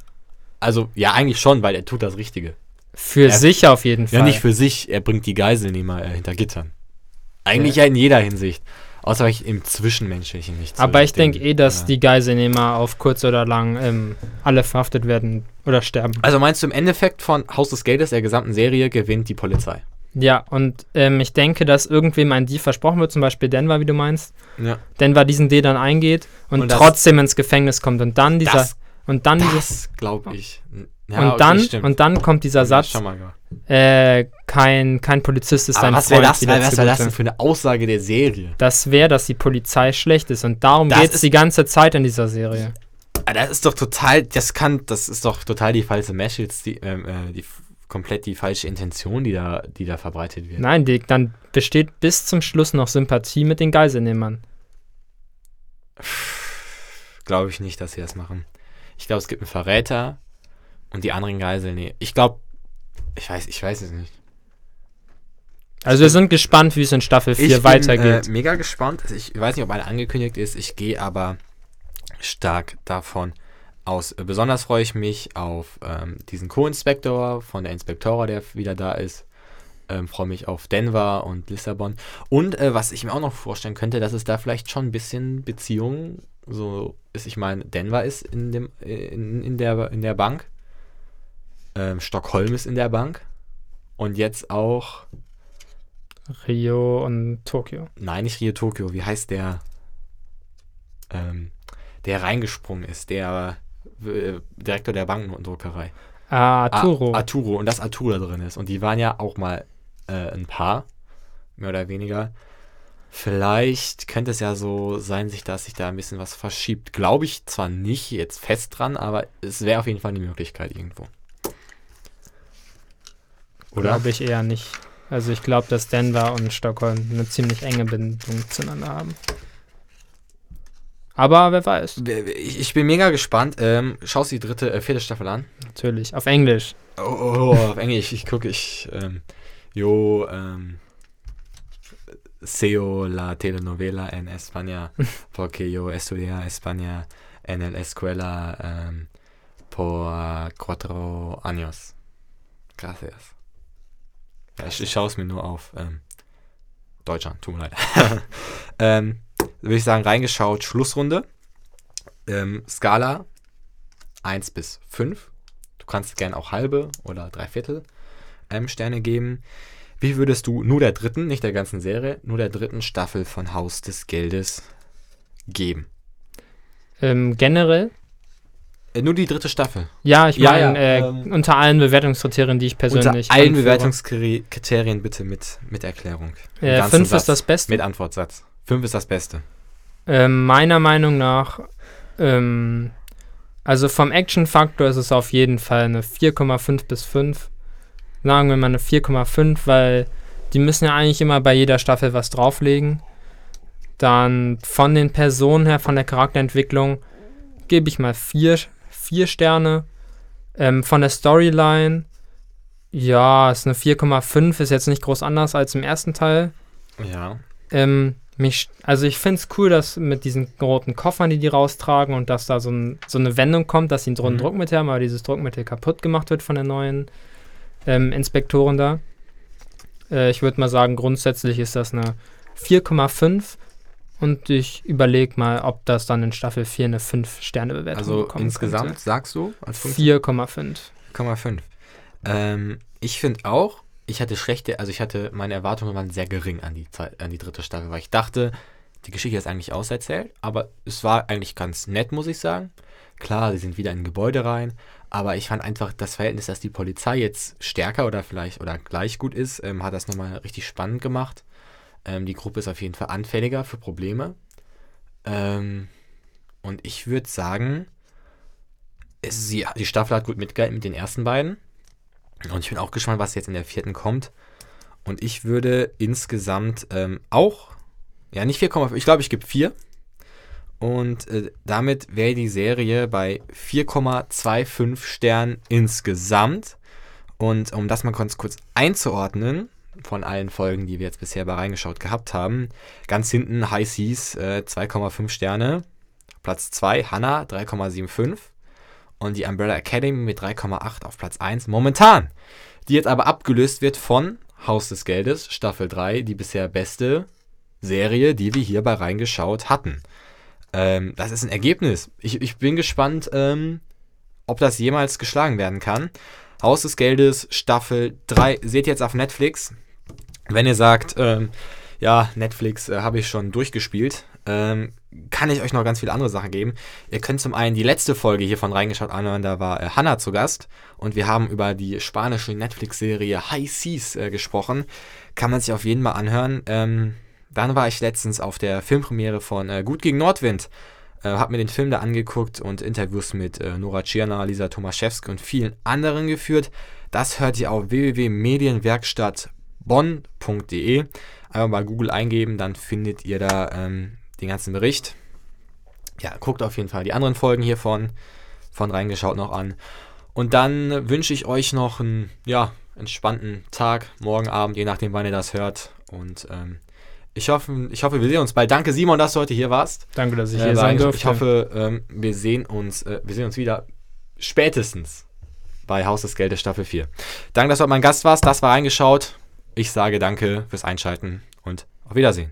[SPEAKER 2] Also ja, eigentlich schon, weil er tut das Richtige.
[SPEAKER 3] für
[SPEAKER 2] er-
[SPEAKER 3] sich auf jeden Fall.
[SPEAKER 2] Ja, nicht für sich, er bringt die Geiselnehmer äh, hinter Gittern. Eigentlich ja. in jeder Hinsicht. Außer ich im Zwischenmenschlichen nicht so
[SPEAKER 3] Aber ich
[SPEAKER 2] den-
[SPEAKER 3] denke eh, dass
[SPEAKER 2] ja.
[SPEAKER 3] die Geiselnehmer auf kurz oder lang ähm, alle verhaftet werden oder sterben.
[SPEAKER 2] Also meinst du im Endeffekt von Haus des Geldes, der gesamten Serie, gewinnt die Polizei?
[SPEAKER 3] Ja, und ähm, ich denke, dass irgendwem ein Deal versprochen wird, zum Beispiel Denver, wie du meinst.
[SPEAKER 2] Ja.
[SPEAKER 3] Denver diesen Deal dann eingeht und,
[SPEAKER 2] Und
[SPEAKER 3] trotzdem ins Gefängnis kommt und dann dieser
[SPEAKER 2] Das,
[SPEAKER 3] und dann dieses
[SPEAKER 2] das glaube ich. Ja,
[SPEAKER 3] und
[SPEAKER 2] okay,
[SPEAKER 3] dann
[SPEAKER 2] stimmt.
[SPEAKER 3] und dann kommt dieser
[SPEAKER 2] Ja,
[SPEAKER 3] Satz,
[SPEAKER 2] gehört.
[SPEAKER 3] Äh, kein kein Polizist ist
[SPEAKER 2] Aber
[SPEAKER 3] ein
[SPEAKER 2] was
[SPEAKER 3] Freund
[SPEAKER 2] wäre das, was wär das denn für eine Aussage der Serie?
[SPEAKER 3] Das wäre, dass die Polizei schlecht ist und darum geht es die ganze Zeit in dieser Serie.
[SPEAKER 2] Ah, Das ist doch total, das kann, das ist doch total die falsche Message, die, ähm, äh, die komplett die falsche Intention, die da, die da verbreitet wird.
[SPEAKER 3] Nein, die, dann besteht bis zum Schluss noch Sympathie mit den Geiselnehmern.
[SPEAKER 2] Glaube ich nicht, dass sie das machen. Ich glaube, es gibt einen Verräter und die anderen Geiseln, nee. Ich glaube, ich weiß, ich weiß es nicht.
[SPEAKER 3] Also wir sind gespannt, wie es in Staffel 4 weitergeht.
[SPEAKER 2] Bin, äh, mega gespannt. Also Ich weiß nicht, ob eine angekündigt ist. Ich gehe aber stark davon aus. Besonders freue ich mich auf ähm, diesen Co-Inspektor von der Inspektora, der wieder da ist. Ähm, freue mich auf Denver und Lissabon. Und äh, was ich mir auch noch vorstellen könnte, dass es da vielleicht schon ein bisschen Beziehungen so ist. Ich meine, Denver ist in, dem, äh, in, in, der, in der Bank. Ähm, Stockholm ist in der Bank. Und jetzt auch
[SPEAKER 3] Rio und Tokio.
[SPEAKER 2] Nein, nicht Rio Tokio. Wie heißt der? Ähm, der reingesprungen ist, der äh, Direktor der Banknotendruckerei.
[SPEAKER 3] Ah, Arturo.
[SPEAKER 2] Ah, Arturo. Und dass Arturo da drin ist. Und die waren ja auch mal äh, ein Paar, mehr oder weniger. Vielleicht könnte es ja so sein, sich, dass sich da ein bisschen was verschiebt. Glaube ich zwar nicht jetzt fest dran, aber es wäre auf jeden Fall eine Möglichkeit irgendwo. Oder?
[SPEAKER 3] Glaube ich eher nicht. Also ich glaube, dass Denver und Stockholm eine ziemlich enge Bindung zueinander haben. Aber wer weiß,
[SPEAKER 2] Ich, bin mega gespannt. Ähm, schaust du die dritte, äh, vierte Staffel an?
[SPEAKER 3] natürlich. Auf Englisch.
[SPEAKER 2] Oh, oh, oh, auf Englisch. Ich gucke, ich. Ähm, yo, ähm, seo la telenovela en España porque yo estudia España en la escuela ähm, por cuatro años. Gracias. Ja, ich, ich schaue es mir nur auf ähm, Deutschland, tut mir leid. ähm, würde ich sagen, reingeschaut, Schlussrunde. Ähm, Skala 1 bis 5. Du kannst gerne auch halbe oder dreiviertel ähm, Sterne geben. Wie würdest du nur der dritten, nicht der ganzen Serie, nur der dritten Staffel von Haus des Geldes geben?
[SPEAKER 3] Ähm, generell,
[SPEAKER 2] nur die dritte Staffel.
[SPEAKER 3] ja, ich
[SPEAKER 2] Ja,
[SPEAKER 3] meine,
[SPEAKER 2] ja,
[SPEAKER 3] äh,
[SPEAKER 2] ähm,
[SPEAKER 3] unter allen Bewertungskriterien, die ich persönlich
[SPEAKER 2] Unter allen
[SPEAKER 3] anführe.
[SPEAKER 2] Bewertungskriterien bitte mit, mit Erklärung. Im
[SPEAKER 3] Äh, fünf
[SPEAKER 2] Satz.
[SPEAKER 3] ist das Beste.
[SPEAKER 2] Mit Antwortsatz. Fünf ist das Beste.
[SPEAKER 3] Ähm, meiner Meinung nach, ähm, also vom Action-Faktor ist es auf jeden Fall eine 4,5 bis 5. Sagen wir mal eine 4,5, weil die müssen ja eigentlich immer bei jeder Staffel was drauflegen. Dann von den Personen her, von der Charakterentwicklung, gebe ich mal 4 vier Sterne. Ähm, von der Storyline, ja, ist eine 4,5, ist jetzt nicht groß anders als im ersten Teil.
[SPEAKER 2] Ja.
[SPEAKER 3] Ähm, mich, also ich finde es cool, dass mit diesen roten Koffern, die die raustragen und dass da so, ein, so eine Wendung kommt, dass sie ein
[SPEAKER 2] Mhm.
[SPEAKER 3] Druckmittel haben, aber dieses Druckmittel kaputt gemacht wird von der neuen ähm, Inspektoren da. Äh, ich würde mal sagen, grundsätzlich ist das eine 4,5 und ich überlege mal, ob das dann in Staffel 4 eine 5-Sterne-Bewertung
[SPEAKER 2] Also
[SPEAKER 3] bekommen
[SPEAKER 2] insgesamt sagst du als
[SPEAKER 3] könnte.
[SPEAKER 2] Punkt
[SPEAKER 3] 4,5.
[SPEAKER 2] 4,5. Ähm, ich finde auch, ich hatte schlechte, also ich hatte, meine Erwartungen waren sehr gering an die, Zeit, an die dritte Staffel, weil ich dachte, die Geschichte ist eigentlich auserzählt, aber es war eigentlich ganz nett, muss ich sagen. Klar, sie sind wieder in ein Gebäude rein, aber ich fand einfach das Verhältnis, dass die Polizei jetzt stärker oder vielleicht oder gleich gut ist, ähm, hat das nochmal richtig spannend gemacht. Ähm, die Gruppe ist auf jeden Fall anfälliger für Probleme. Ähm, und ich würde sagen, es, sie, die Staffel hat gut mitgehalten mit den ersten beiden. Und ich bin auch gespannt, was jetzt in der vierten kommt. Und ich würde insgesamt ähm, auch, ja, nicht 4,5, ich glaube, ich gebe 4. Und äh, damit wäre die Serie bei 4,25 Sternen insgesamt. Und um das mal ganz kurz einzuordnen, von allen Folgen, die wir jetzt bisher bei reingeschaut gehabt haben, ganz hinten High Seas äh, 2,5 Sterne. Platz 2 Hannah 3,75 und die Umbrella Academy mit 3,8 auf Platz 1 momentan. Die jetzt aber abgelöst wird von Haus des Geldes, Staffel 3, die bisher beste Serie, die wir hier bei reingeschaut hatten. Ähm, das ist ein Ergebnis. Ich, ich bin gespannt, ähm, ob das jemals geschlagen werden kann. Haus des Geldes, Staffel 3, seht ihr jetzt auf Netflix. Wenn ihr sagt, ähm, ja, Netflix äh, habe ich schon durchgespielt, ähm, kann ich euch noch ganz viele andere Sachen geben. Ihr könnt zum einen die letzte Folge hiervon reingeschaut anhören, da war äh, Hannah zu Gast und wir haben über die spanische Netflix-Serie High Seas äh, gesprochen. Kann man sich auf jeden Fall anhören. Ähm, dann war ich letztens auf der Filmpremiere von äh, Gut gegen Nordwind. Äh, hab mir den Film da angeguckt und Interviews mit äh, Nora Tschirner, Lisa Tomaszewski und vielen anderen geführt. Das hört ihr auf www.medienwerkstattbonn.de. Einfach mal Google eingeben, dann findet ihr da ähm, den ganzen Bericht. Ja, guckt auf jeden Fall die anderen Folgen hiervon von reingeschaut noch an. Und dann wünsche ich euch noch einen ja, entspannten Tag, morgen Abend, je nachdem, wann ihr das hört. Und ähm, ich hoffe, ich hoffe, wir sehen uns bald. Danke, Simon, dass du heute hier warst.
[SPEAKER 3] Danke, dass ich äh, hier sein durfte.
[SPEAKER 2] Ich hoffe, ähm, wir sehen uns, äh, wir sehen uns wieder spätestens bei Haus des Geldes Staffel 4. Danke, dass du mein Gast warst. Das war reingeschaut. Ich sage danke fürs Einschalten und auf Wiedersehen.